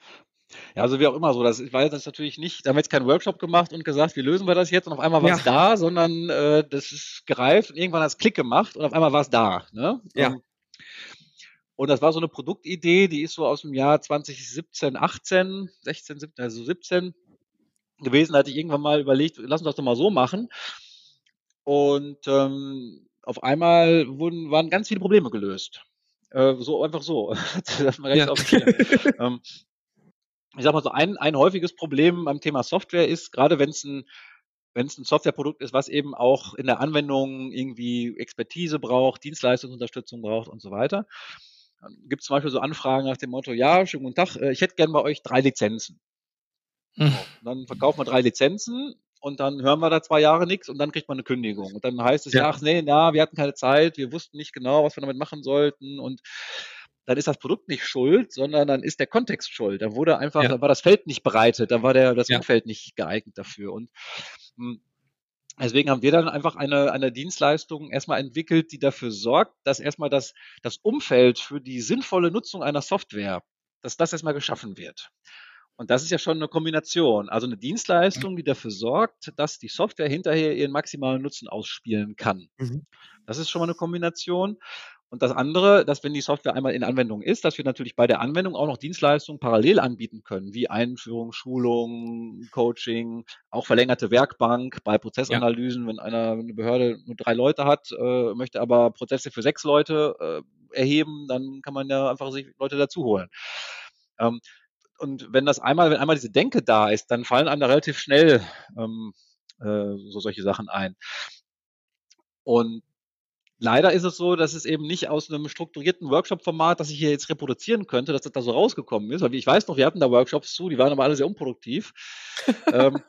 Ja, also wie auch immer so. Das war jetzt natürlich nicht, da haben wir jetzt keinen Workshop gemacht und gesagt, wie lösen wir das jetzt und auf einmal war es ja. da, sondern äh, das ist gereift und irgendwann hat es Klick gemacht und auf einmal war es da. Ne? Ja. Um, und das war so eine Produktidee, die ist so aus dem Jahr 2017, 18, 16, 17, also 17 gewesen. Da hatte ich irgendwann mal überlegt, lass uns das doch mal so machen. Und ähm, auf einmal wurden, waren ganz viele Probleme gelöst. Äh, so einfach so. das mal ja. ähm, ich sag mal so, ein, ein häufiges Problem beim Thema Software ist, gerade wenn es ein wenn es ein Softwareprodukt ist, was eben auch in der Anwendung irgendwie Expertise braucht, Dienstleistungsunterstützung braucht und so weiter. Dann gibt es zum Beispiel so Anfragen nach dem Motto, ja, schönen guten Tag, äh, ich hätte gerne bei euch drei Lizenzen. Hm. Dann verkaufen wir drei Lizenzen und dann hören wir da zwei Jahre nichts und dann kriegt man eine Kündigung. Und dann heißt es, ja, ach nee, na, wir hatten keine Zeit, wir wussten nicht genau, was wir damit machen sollten und dann ist das Produkt nicht schuld, sondern dann ist der Kontext schuld. Da wurde einfach, ja. da war das Feld nicht bereitet, da war der, das ja. Umfeld nicht geeignet dafür. Und mh, hm, Deswegen haben wir dann einfach eine, eine Dienstleistung erstmal entwickelt, die dafür sorgt, dass erstmal das, das Umfeld für die sinnvolle Nutzung einer Software, dass das erstmal geschaffen wird. Und das ist ja schon eine Kombination. Also eine Dienstleistung, die dafür sorgt, dass die Software hinterher ihren maximalen Nutzen ausspielen kann. Mhm. Das ist schon mal eine Kombination. Und das andere, dass wenn die Software einmal in Anwendung ist, dass wir natürlich bei der Anwendung auch noch Dienstleistungen parallel anbieten können, wie Einführung, Schulung, Coaching, auch verlängerte Werkbank bei Prozessanalysen, ja. wenn einer eine Behörde nur drei Leute hat, äh, möchte aber Prozesse für sechs Leute äh, erheben, dann kann man ja einfach sich Leute dazu holen. Ähm, und wenn das einmal, wenn einmal diese Denke da ist, dann fallen einem da relativ schnell ähm, äh, so solche Sachen ein. Und leider ist es so, dass es eben nicht aus einem strukturierten Workshop-Format, das ich hier jetzt reproduzieren könnte, dass das da so rausgekommen ist. Weil ich weiß noch, wir hatten da Workshops zu, die waren aber alle sehr unproduktiv. ähm,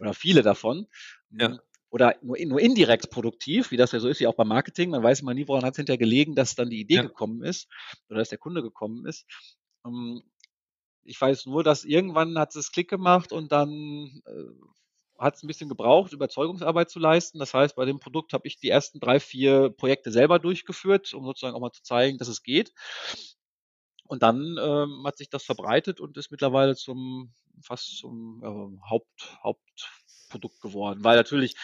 oder viele davon. Ja. Oder nur, nur, indirekt produktiv, wie das ja so ist, wie auch beim Marketing. Man weiß immer nie, woran hat es hinterher gelegen, dass dann die Idee ja. gekommen ist oder dass der Kunde gekommen ist. Ähm, ich weiß nur, dass irgendwann hat es Klick gemacht und dann äh, hat es ein bisschen gebraucht, Überzeugungsarbeit zu leisten. Das heißt, bei dem Produkt habe ich die ersten drei, vier Projekte selber durchgeführt, um sozusagen auch mal zu zeigen, dass es geht. Und dann ähm, hat sich das verbreitet und ist mittlerweile zum fast zum äh, Haupt, Hauptprodukt geworden. Weil natürlich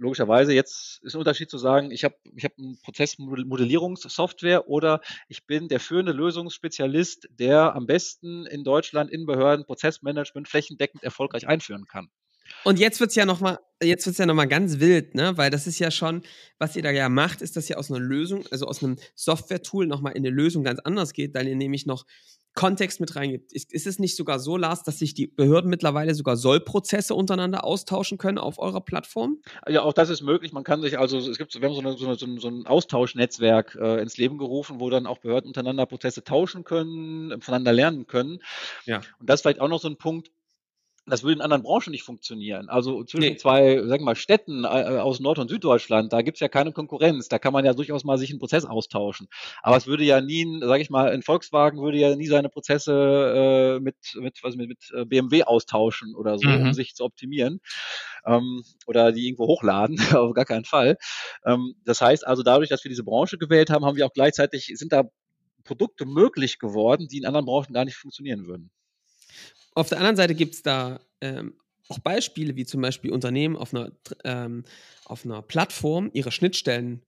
logischerweise jetzt ist ein Unterschied zu sagen, ich habe ich hab eine Prozessmodellierungssoftware oder ich bin der führende Lösungsspezialist, der am besten in Deutschland in Behörden Prozessmanagement flächendeckend erfolgreich einführen kann. Und jetzt wird es ja nochmal, jetzt wird's ja nochmal ganz wild, ne? Weil das ist ja schon, was ihr da ja macht, ist, dass ihr aus einer Lösung, also aus einem Software-Tool nochmal in eine Lösung ganz anders geht, weil ihr nämlich noch Kontext mit reingibt. Ist, ist, es nicht sogar so, Lars, dass sich die Behörden mittlerweile sogar Sollprozesse untereinander austauschen können auf eurer Plattform? Ja, auch das ist möglich. Man kann sich also, es gibt, wir haben so, eine, so, eine, so ein Austauschnetzwerk äh, ins Leben gerufen, wo dann auch Behörden untereinander Prozesse tauschen können, voneinander lernen können. Ja. Und das ist vielleicht auch noch so ein Punkt, das würde in anderen Branchen nicht funktionieren. Also zwischen nee. zwei, sagen wir mal, Städten äh, aus Nord- und Süddeutschland, da gibt's ja keine Konkurrenz. Da kann man ja durchaus mal sich einen Prozess austauschen. Aber es würde ja nie, sage ich mal, ein Volkswagen würde ja nie seine Prozesse äh, mit, mit, was, mit, mit äh, BMW austauschen oder so, mhm. um sich zu optimieren. Ähm, oder die irgendwo hochladen, auf gar keinen Fall. Ähm, das heißt also, dadurch, dass wir diese Branche gewählt haben, haben wir auch gleichzeitig, sind da Produkte möglich geworden, die in anderen Branchen gar nicht funktionieren würden. Auf der anderen Seite gibt es da ähm, auch Beispiele, wie zum Beispiel Unternehmen auf einer, ähm, auf einer Plattform ihre Schnittstellen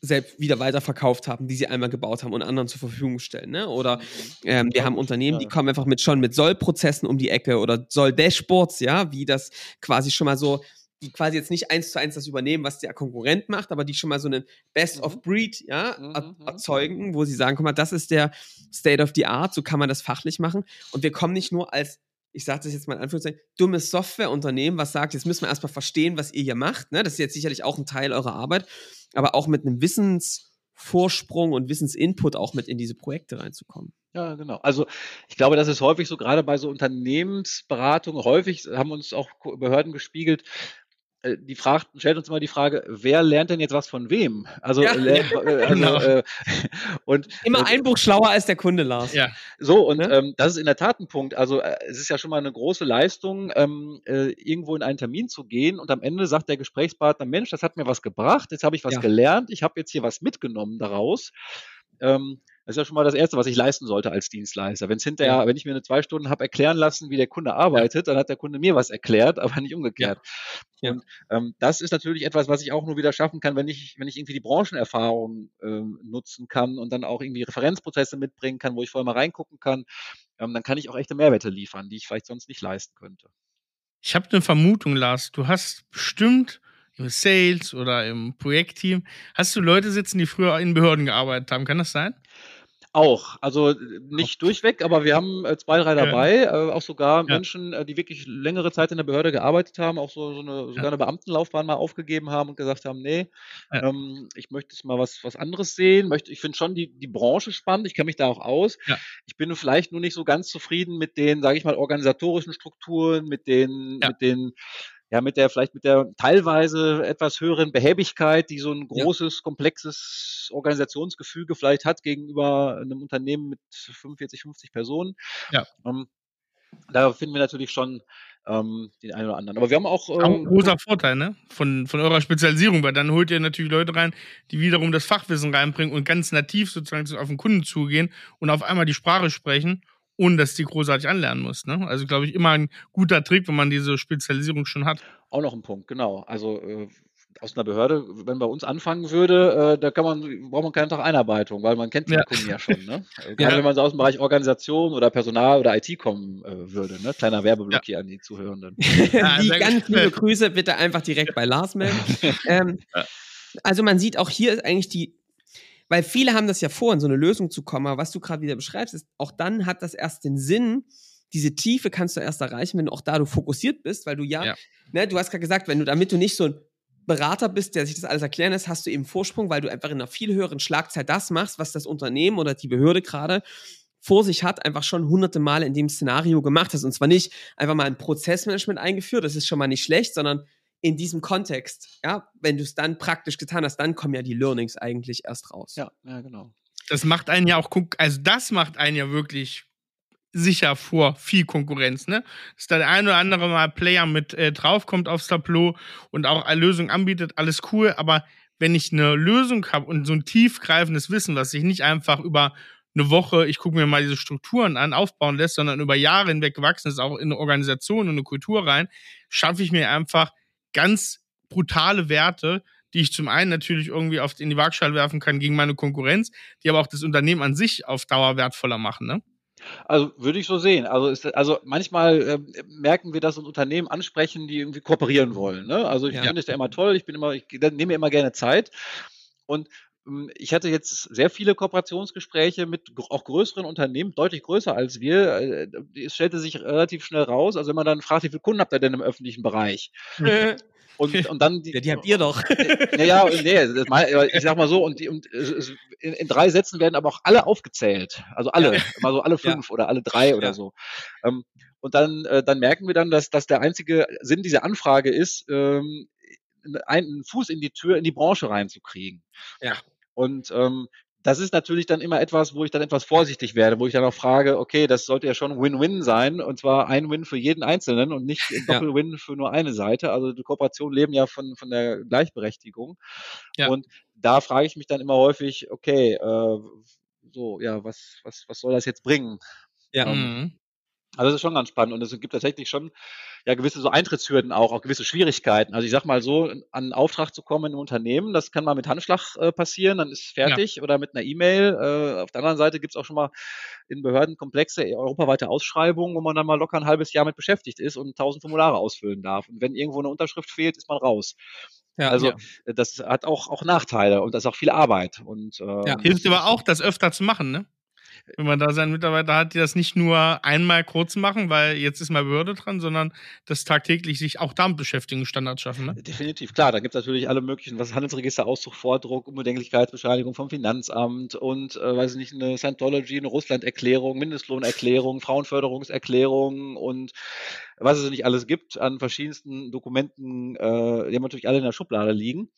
selbst wieder weiterverkauft haben, die sie einmal gebaut haben und anderen zur Verfügung stellen. Ne? Oder ähm, wir haben Unternehmen, die kommen einfach mit schon mit Soll-Prozessen um die Ecke oder Soll-Dashboards, ja, wie das quasi schon mal so die quasi jetzt nicht eins zu eins das übernehmen, was der Konkurrent macht, aber die schon mal so einen Best of mhm. Breed ja, mhm, mhm, erzeugen, wo sie sagen, guck mal, das ist der State of the Art, so kann man das fachlich machen. Und wir kommen nicht nur als ich sage das jetzt mal in Anführungszeichen, dummes Softwareunternehmen, was sagt, jetzt müssen wir erstmal verstehen, was ihr hier macht. Ne? Das ist jetzt sicherlich auch ein Teil eurer Arbeit, aber auch mit einem Wissensvorsprung und Wissensinput auch mit in diese Projekte reinzukommen. Ja, genau. Also ich glaube, das ist häufig so, gerade bei so Unternehmensberatungen, häufig haben uns auch Behörden gespiegelt, die fragt, stellt uns immer die Frage, wer lernt denn jetzt was von wem? Also, ja, äh, also genau. äh, und immer äh, ein Buch schlauer als der Kunde, Lars. Ja. So und ne? ähm, das ist in der Tat ein Punkt. Also äh, es ist ja schon mal eine große Leistung, ähm, äh, irgendwo in einen Termin zu gehen und am Ende sagt der Gesprächspartner, Mensch, das hat mir was gebracht, jetzt habe ich was ja. gelernt, ich habe jetzt hier was mitgenommen daraus. Ähm, das ist ja schon mal das Erste, was ich leisten sollte als Dienstleister. Wenn es hinterher, ja. wenn ich mir eine zwei Stunden habe erklären lassen, wie der Kunde arbeitet, dann hat der Kunde mir was erklärt, aber nicht umgekehrt. Ja. Und ähm, das ist natürlich etwas, was ich auch nur wieder schaffen kann, wenn ich, wenn ich irgendwie die Branchenerfahrung ähm, nutzen kann und dann auch irgendwie Referenzprozesse mitbringen kann, wo ich vorher mal reingucken kann, ähm, dann kann ich auch echte Mehrwerte liefern, die ich vielleicht sonst nicht leisten könnte. Ich habe eine Vermutung, Lars. Du hast bestimmt im Sales oder im Projektteam. Hast du Leute sitzen, die früher in Behörden gearbeitet haben? Kann das sein? Auch, also nicht durchweg, aber wir haben äh, zwei, drei dabei, ja. äh, auch sogar ja. Menschen, äh, die wirklich längere Zeit in der Behörde gearbeitet haben, auch so, so eine, sogar ja. eine Beamtenlaufbahn mal aufgegeben haben und gesagt haben, nee, ähm, ich möchte jetzt mal was, was anderes sehen, möchte, ich finde schon die, die Branche spannend, ich kenne mich da auch aus. Ich bin vielleicht nur nicht so ganz zufrieden mit den, sage ich mal, organisatorischen Strukturen, mit den, mit den ja, mit der, vielleicht mit der teilweise etwas höheren Behäbigkeit, die so ein großes, ja. komplexes Organisationsgefüge vielleicht hat gegenüber einem Unternehmen mit 45, 50 Personen. Ja. Ähm, da finden wir natürlich schon ähm, den einen oder anderen. Aber wir haben auch. Ähm, auch ein großer Vorteil, ne? Von, von eurer Spezialisierung, weil dann holt ihr natürlich Leute rein, die wiederum das Fachwissen reinbringen und ganz nativ sozusagen auf den Kunden zugehen und auf einmal die Sprache sprechen ohne dass die großartig anlernen muss. Ne? Also, glaube ich, immer ein guter Trick, wenn man diese Spezialisierung schon hat. Auch noch ein Punkt, genau. Also äh, aus einer Behörde, wenn bei uns anfangen würde, äh, da kann man, braucht man keinen Tag Einarbeitung, weil man kennt die ja. Kunden ja schon. Ne? Gerade ja. wenn man so aus dem Bereich Organisation oder Personal oder IT kommen äh, würde. Ne? Kleiner Werbeblock ja. hier an die Zuhörenden. die ganz liebe Grüße bitte einfach direkt bei Lars melden. ähm, also man sieht auch hier ist eigentlich die weil viele haben das ja vor, in so eine Lösung zu kommen, aber was du gerade wieder beschreibst, ist, auch dann hat das erst den Sinn, diese Tiefe kannst du erst erreichen, wenn du auch da du fokussiert bist, weil du ja, ja. Ne, du hast gerade gesagt, wenn du, damit du nicht so ein Berater bist, der sich das alles erklären lässt, hast du eben Vorsprung, weil du einfach in einer viel höheren Schlagzeit das machst, was das Unternehmen oder die Behörde gerade vor sich hat, einfach schon hunderte Male in dem Szenario gemacht hast. Und zwar nicht einfach mal ein Prozessmanagement eingeführt, das ist schon mal nicht schlecht, sondern in diesem Kontext, ja, wenn du es dann praktisch getan hast, dann kommen ja die Learnings eigentlich erst raus. Ja, ja, genau. Das macht einen ja auch, also das macht einen ja wirklich sicher vor viel Konkurrenz, ne? Dass da der eine oder andere mal Player mit äh, draufkommt aufs Tableau und auch eine Lösung anbietet, alles cool, aber wenn ich eine Lösung habe und so ein tiefgreifendes Wissen, was sich nicht einfach über eine Woche, ich gucke mir mal diese Strukturen an, aufbauen lässt, sondern über Jahre hinweg gewachsen ist, auch in eine Organisation und eine Kultur rein, schaffe ich mir einfach ganz brutale Werte, die ich zum einen natürlich irgendwie auf, in die Waagschale werfen kann gegen meine Konkurrenz, die aber auch das Unternehmen an sich auf Dauer wertvoller machen. Ne? Also würde ich so sehen. Also, ist, also manchmal äh, merken wir, dass uns Unternehmen ansprechen, die irgendwie kooperieren wollen. Ne? Also ich ja. finde es ja immer toll, ich bin immer, ich nehme mir immer gerne Zeit. Und ich hatte jetzt sehr viele Kooperationsgespräche mit auch größeren Unternehmen, deutlich größer als wir. Äh, es stellte sich relativ schnell raus. Also wenn man dann fragt, wie viele Kunden habt ihr denn im öffentlichen Bereich? Und, und dann die, ja, die habt ihr doch. Naja, nee, ich sag mal so, und, die, und in, in, drei Sätzen werden aber auch alle aufgezählt. Also alle, ja. mal so alle fünf ja. oder alle drei oder so. Ähm, Und dann, äh, dann merken wir dann, dass, dass der einzige Sinn dieser Anfrage ist, ähm, einen Fuß in die Tür, in die Branche reinzukriegen. Ja. Und ähm, das ist natürlich dann immer etwas, wo ich dann etwas vorsichtig werde, wo ich dann auch frage, okay, das sollte ja schon Win-Win sein und zwar ein Win für jeden Einzelnen und nicht ein Doppel-Win für nur eine Seite. Also die Kooperationen leben ja von, von der Gleichberechtigung. Ja. Und da frage ich mich dann immer häufig, okay, äh, so, ja, was, was, was soll das jetzt bringen? Ja. Ähm, mhm. Also das ist schon ganz spannend und es gibt tatsächlich schon ja gewisse so Eintrittshürden auch, auch gewisse Schwierigkeiten. Also ich sag mal so, an einen Auftrag zu kommen in einem Unternehmen, das kann mal mit Handschlag äh, passieren, dann ist fertig ja. oder mit einer E-Mail. Äh, auf der anderen Seite gibt es auch schon mal in Behörden komplexe europaweite Ausschreibungen, wo man dann mal locker ein halbes Jahr mit beschäftigt ist und tausend Formulare ausfüllen darf. Und wenn irgendwo eine Unterschrift fehlt, ist man raus. Ja, also ja. das hat auch, auch Nachteile und das ist auch viel Arbeit. Und, äh, ja. Hilft aber auch, das öfter zu machen, ne? Wenn man da seinen Mitarbeiter hat, die das nicht nur einmal kurz machen, weil jetzt ist mal Behörde dran, sondern das tagtäglich sich auch damit beschäftigen, Standards schaffen. Ne? Definitiv, klar. Da gibt es natürlich alle möglichen, was Handelsregister, Auszug, Vordruck, Unbedenklichkeitsbescheinigung vom Finanzamt und, äh, weiß ich nicht, eine Scientology, eine Russland-Erklärung, Mindestlohnerklärung, Frauenförderungserklärung und was es nicht alles gibt an verschiedensten Dokumenten, äh, die haben natürlich alle in der Schublade liegen.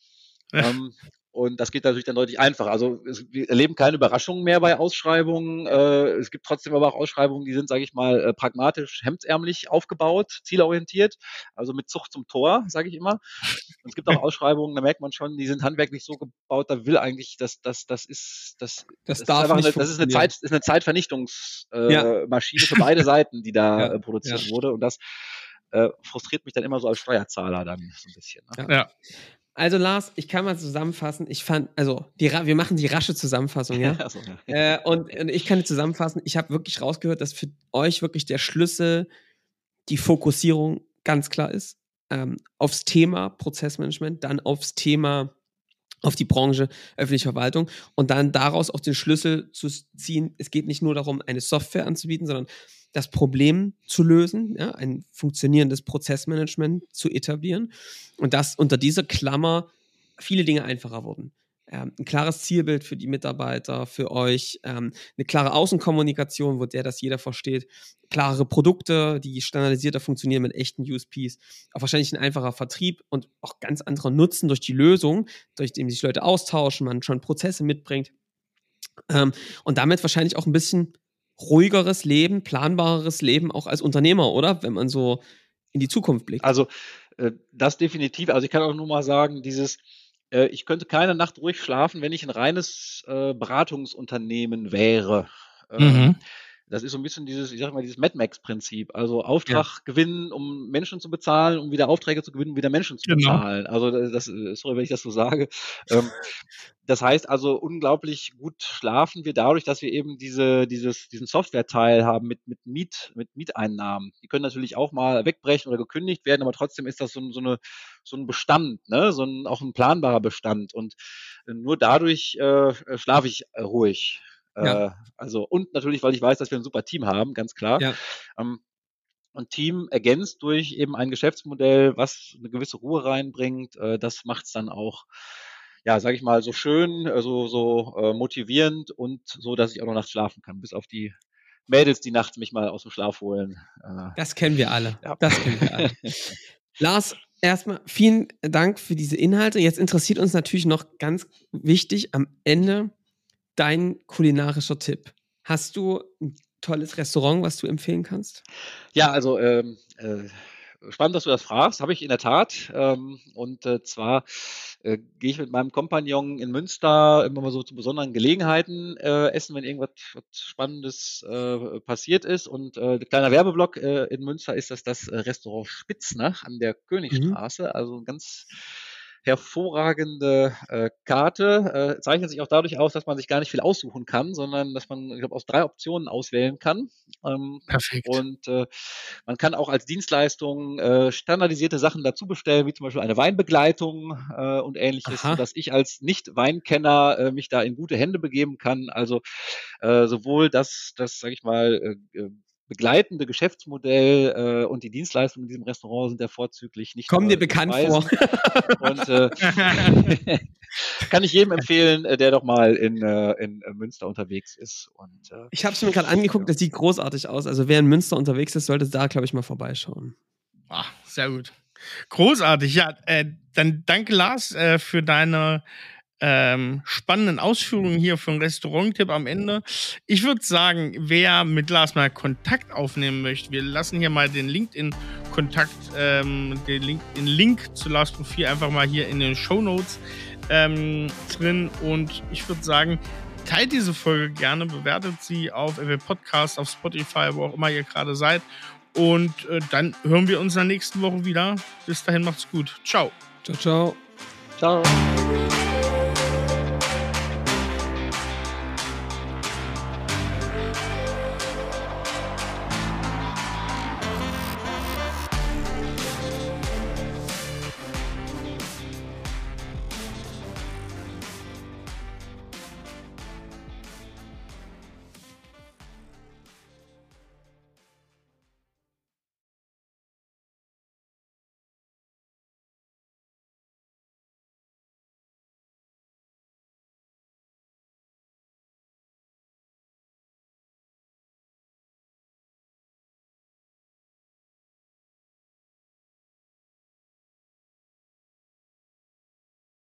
ähm, und das geht natürlich dann deutlich einfacher. Also es, wir erleben keine Überraschungen mehr bei Ausschreibungen. Äh, es gibt trotzdem aber auch Ausschreibungen, die sind, sage ich mal, äh, pragmatisch, hemdsärmlich aufgebaut, zielorientiert, also mit Zucht zum Tor, sage ich immer. Und es gibt auch Ausschreibungen, da merkt man schon, die sind handwerklich so gebaut, da will eigentlich, das, das, das ist, das, das, das darf ist eine, das ist eine Zeit, ist eine Zeitvernichtungsmaschine äh, ja. für beide Seiten, die da ja. äh, produziert ja. wurde. Und das äh, frustriert mich dann immer so als Steuerzahler dann so ein bisschen. Ne? Ja. Also Lars, ich kann mal zusammenfassen. Ich fand, also die, wir machen die rasche Zusammenfassung, ja. also, ja. Äh, und, und, ich kann zusammenfassen. Ich habe wirklich rausgehört, dass für euch wirklich der Schlüssel die Fokussierung ganz klar ist ähm, aufs Thema Prozessmanagement, dann aufs Thema auf die Branche öffentliche Verwaltung und dann daraus auch den Schlüssel zu ziehen. Es geht nicht nur darum, eine Software anzubieten, sondern das Problem zu lösen, ja, ein funktionierendes Prozessmanagement zu etablieren und dass unter dieser Klammer viele Dinge einfacher wurden. Ähm, ein klares Zielbild für die Mitarbeiter, für euch, ähm, eine klare Außenkommunikation, wo der das jeder versteht, klarere Produkte, die standardisierter funktionieren mit echten USPs, auch wahrscheinlich ein einfacher Vertrieb und auch ganz anderer Nutzen durch die Lösung, durch den sich Leute austauschen, man schon Prozesse mitbringt ähm, und damit wahrscheinlich auch ein bisschen ruhigeres Leben, planbareres Leben auch als Unternehmer, oder? Wenn man so in die Zukunft blickt. Also äh, das definitiv. Also ich kann auch nur mal sagen, dieses, äh, ich könnte keine Nacht ruhig schlafen, wenn ich ein reines äh, Beratungsunternehmen wäre. Ähm, mhm. Das ist so ein bisschen dieses, ich sag mal, dieses Mad Max-Prinzip. Also Auftrag ja. gewinnen, um Menschen zu bezahlen, um wieder Aufträge zu gewinnen, um wieder Menschen zu genau. bezahlen. Also das, sorry, wenn ich das so sage. Ähm, das heißt also, unglaublich gut schlafen wir dadurch, dass wir eben diese, dieses, diesen Software-Teil haben mit, mit, Miet, mit Mieteinnahmen. Die können natürlich auch mal wegbrechen oder gekündigt werden, aber trotzdem ist das so, so, eine, so ein Bestand, ne? so ein, auch ein planbarer Bestand. Und nur dadurch äh, schlafe ich äh, ruhig. Ja. Äh, also, und natürlich, weil ich weiß, dass wir ein super Team haben, ganz klar. Ja. Ähm, und Team ergänzt durch eben ein Geschäftsmodell, was eine gewisse Ruhe reinbringt. Äh, das macht es dann auch, ja, sage ich mal, so schön, äh, so, so äh, motivierend und so, dass ich auch noch nachts schlafen kann, bis auf die Mädels, die nachts mich mal aus dem Schlaf holen. Äh, das kennen wir alle. Ja. Das kennen wir alle. Lars, erstmal vielen Dank für diese Inhalte. Jetzt interessiert uns natürlich noch ganz wichtig am Ende, dein kulinarischer Tipp? Hast du ein tolles Restaurant, was du empfehlen kannst? Ja, also ähm, äh, spannend, dass du das fragst. Habe ich in der Tat. Ähm, und äh, zwar äh, gehe ich mit meinem Kompagnon in Münster immer mal so zu besonderen Gelegenheiten äh, essen, wenn irgendwas Spannendes passiert ist. Und äh, kleiner Werbeblock in Münster ist das das Restaurant Spitznach an der Königstraße. Mhm. Also ein ganz hervorragende äh, Karte. Äh, zeichnet sich auch dadurch aus, dass man sich gar nicht viel aussuchen kann, sondern dass man, ich glaube, aus drei Optionen auswählen kann. Ähm, Perfekt. Und äh, man kann auch als Dienstleistung äh, standardisierte Sachen dazu bestellen, wie zum Beispiel eine Weinbegleitung äh, und ähnliches, sodass ich als Nicht-Weinkenner äh, mich da in gute Hände begeben kann. Also äh, sowohl das, das sage ich mal, äh, äh begleitende Geschäftsmodell äh, und die Dienstleistungen in diesem Restaurant sind ja vorzüglich nicht. Kommen dir bekannt vor. Und äh, kann ich jedem empfehlen, äh, der doch mal in, äh, in äh, Münster unterwegs ist. Und, äh, ich habe es mir gerade angeguckt, das sieht großartig aus. Also wer in Münster unterwegs ist, sollte da, glaube ich, mal vorbeischauen. Ah, sehr gut. Großartig, ja. Äh, dann danke, Lars, äh, für deine ähm, spannenden Ausführungen hier für einen Restaurant-Tipp am Ende. Ich würde sagen, wer mit Lars mal Kontakt aufnehmen möchte, wir lassen hier mal den LinkedIn-Kontakt, ähm, den, Link, den Link zu Lars Profil einfach mal hier in den Show Notes ähm, drin. Und ich würde sagen, teilt diese Folge gerne, bewertet sie auf Apple Podcast, auf Spotify, wo auch immer ihr gerade seid. Und äh, dann hören wir uns in der nächsten Woche wieder. Bis dahin macht's gut. Ciao. Ciao, ciao. Ciao.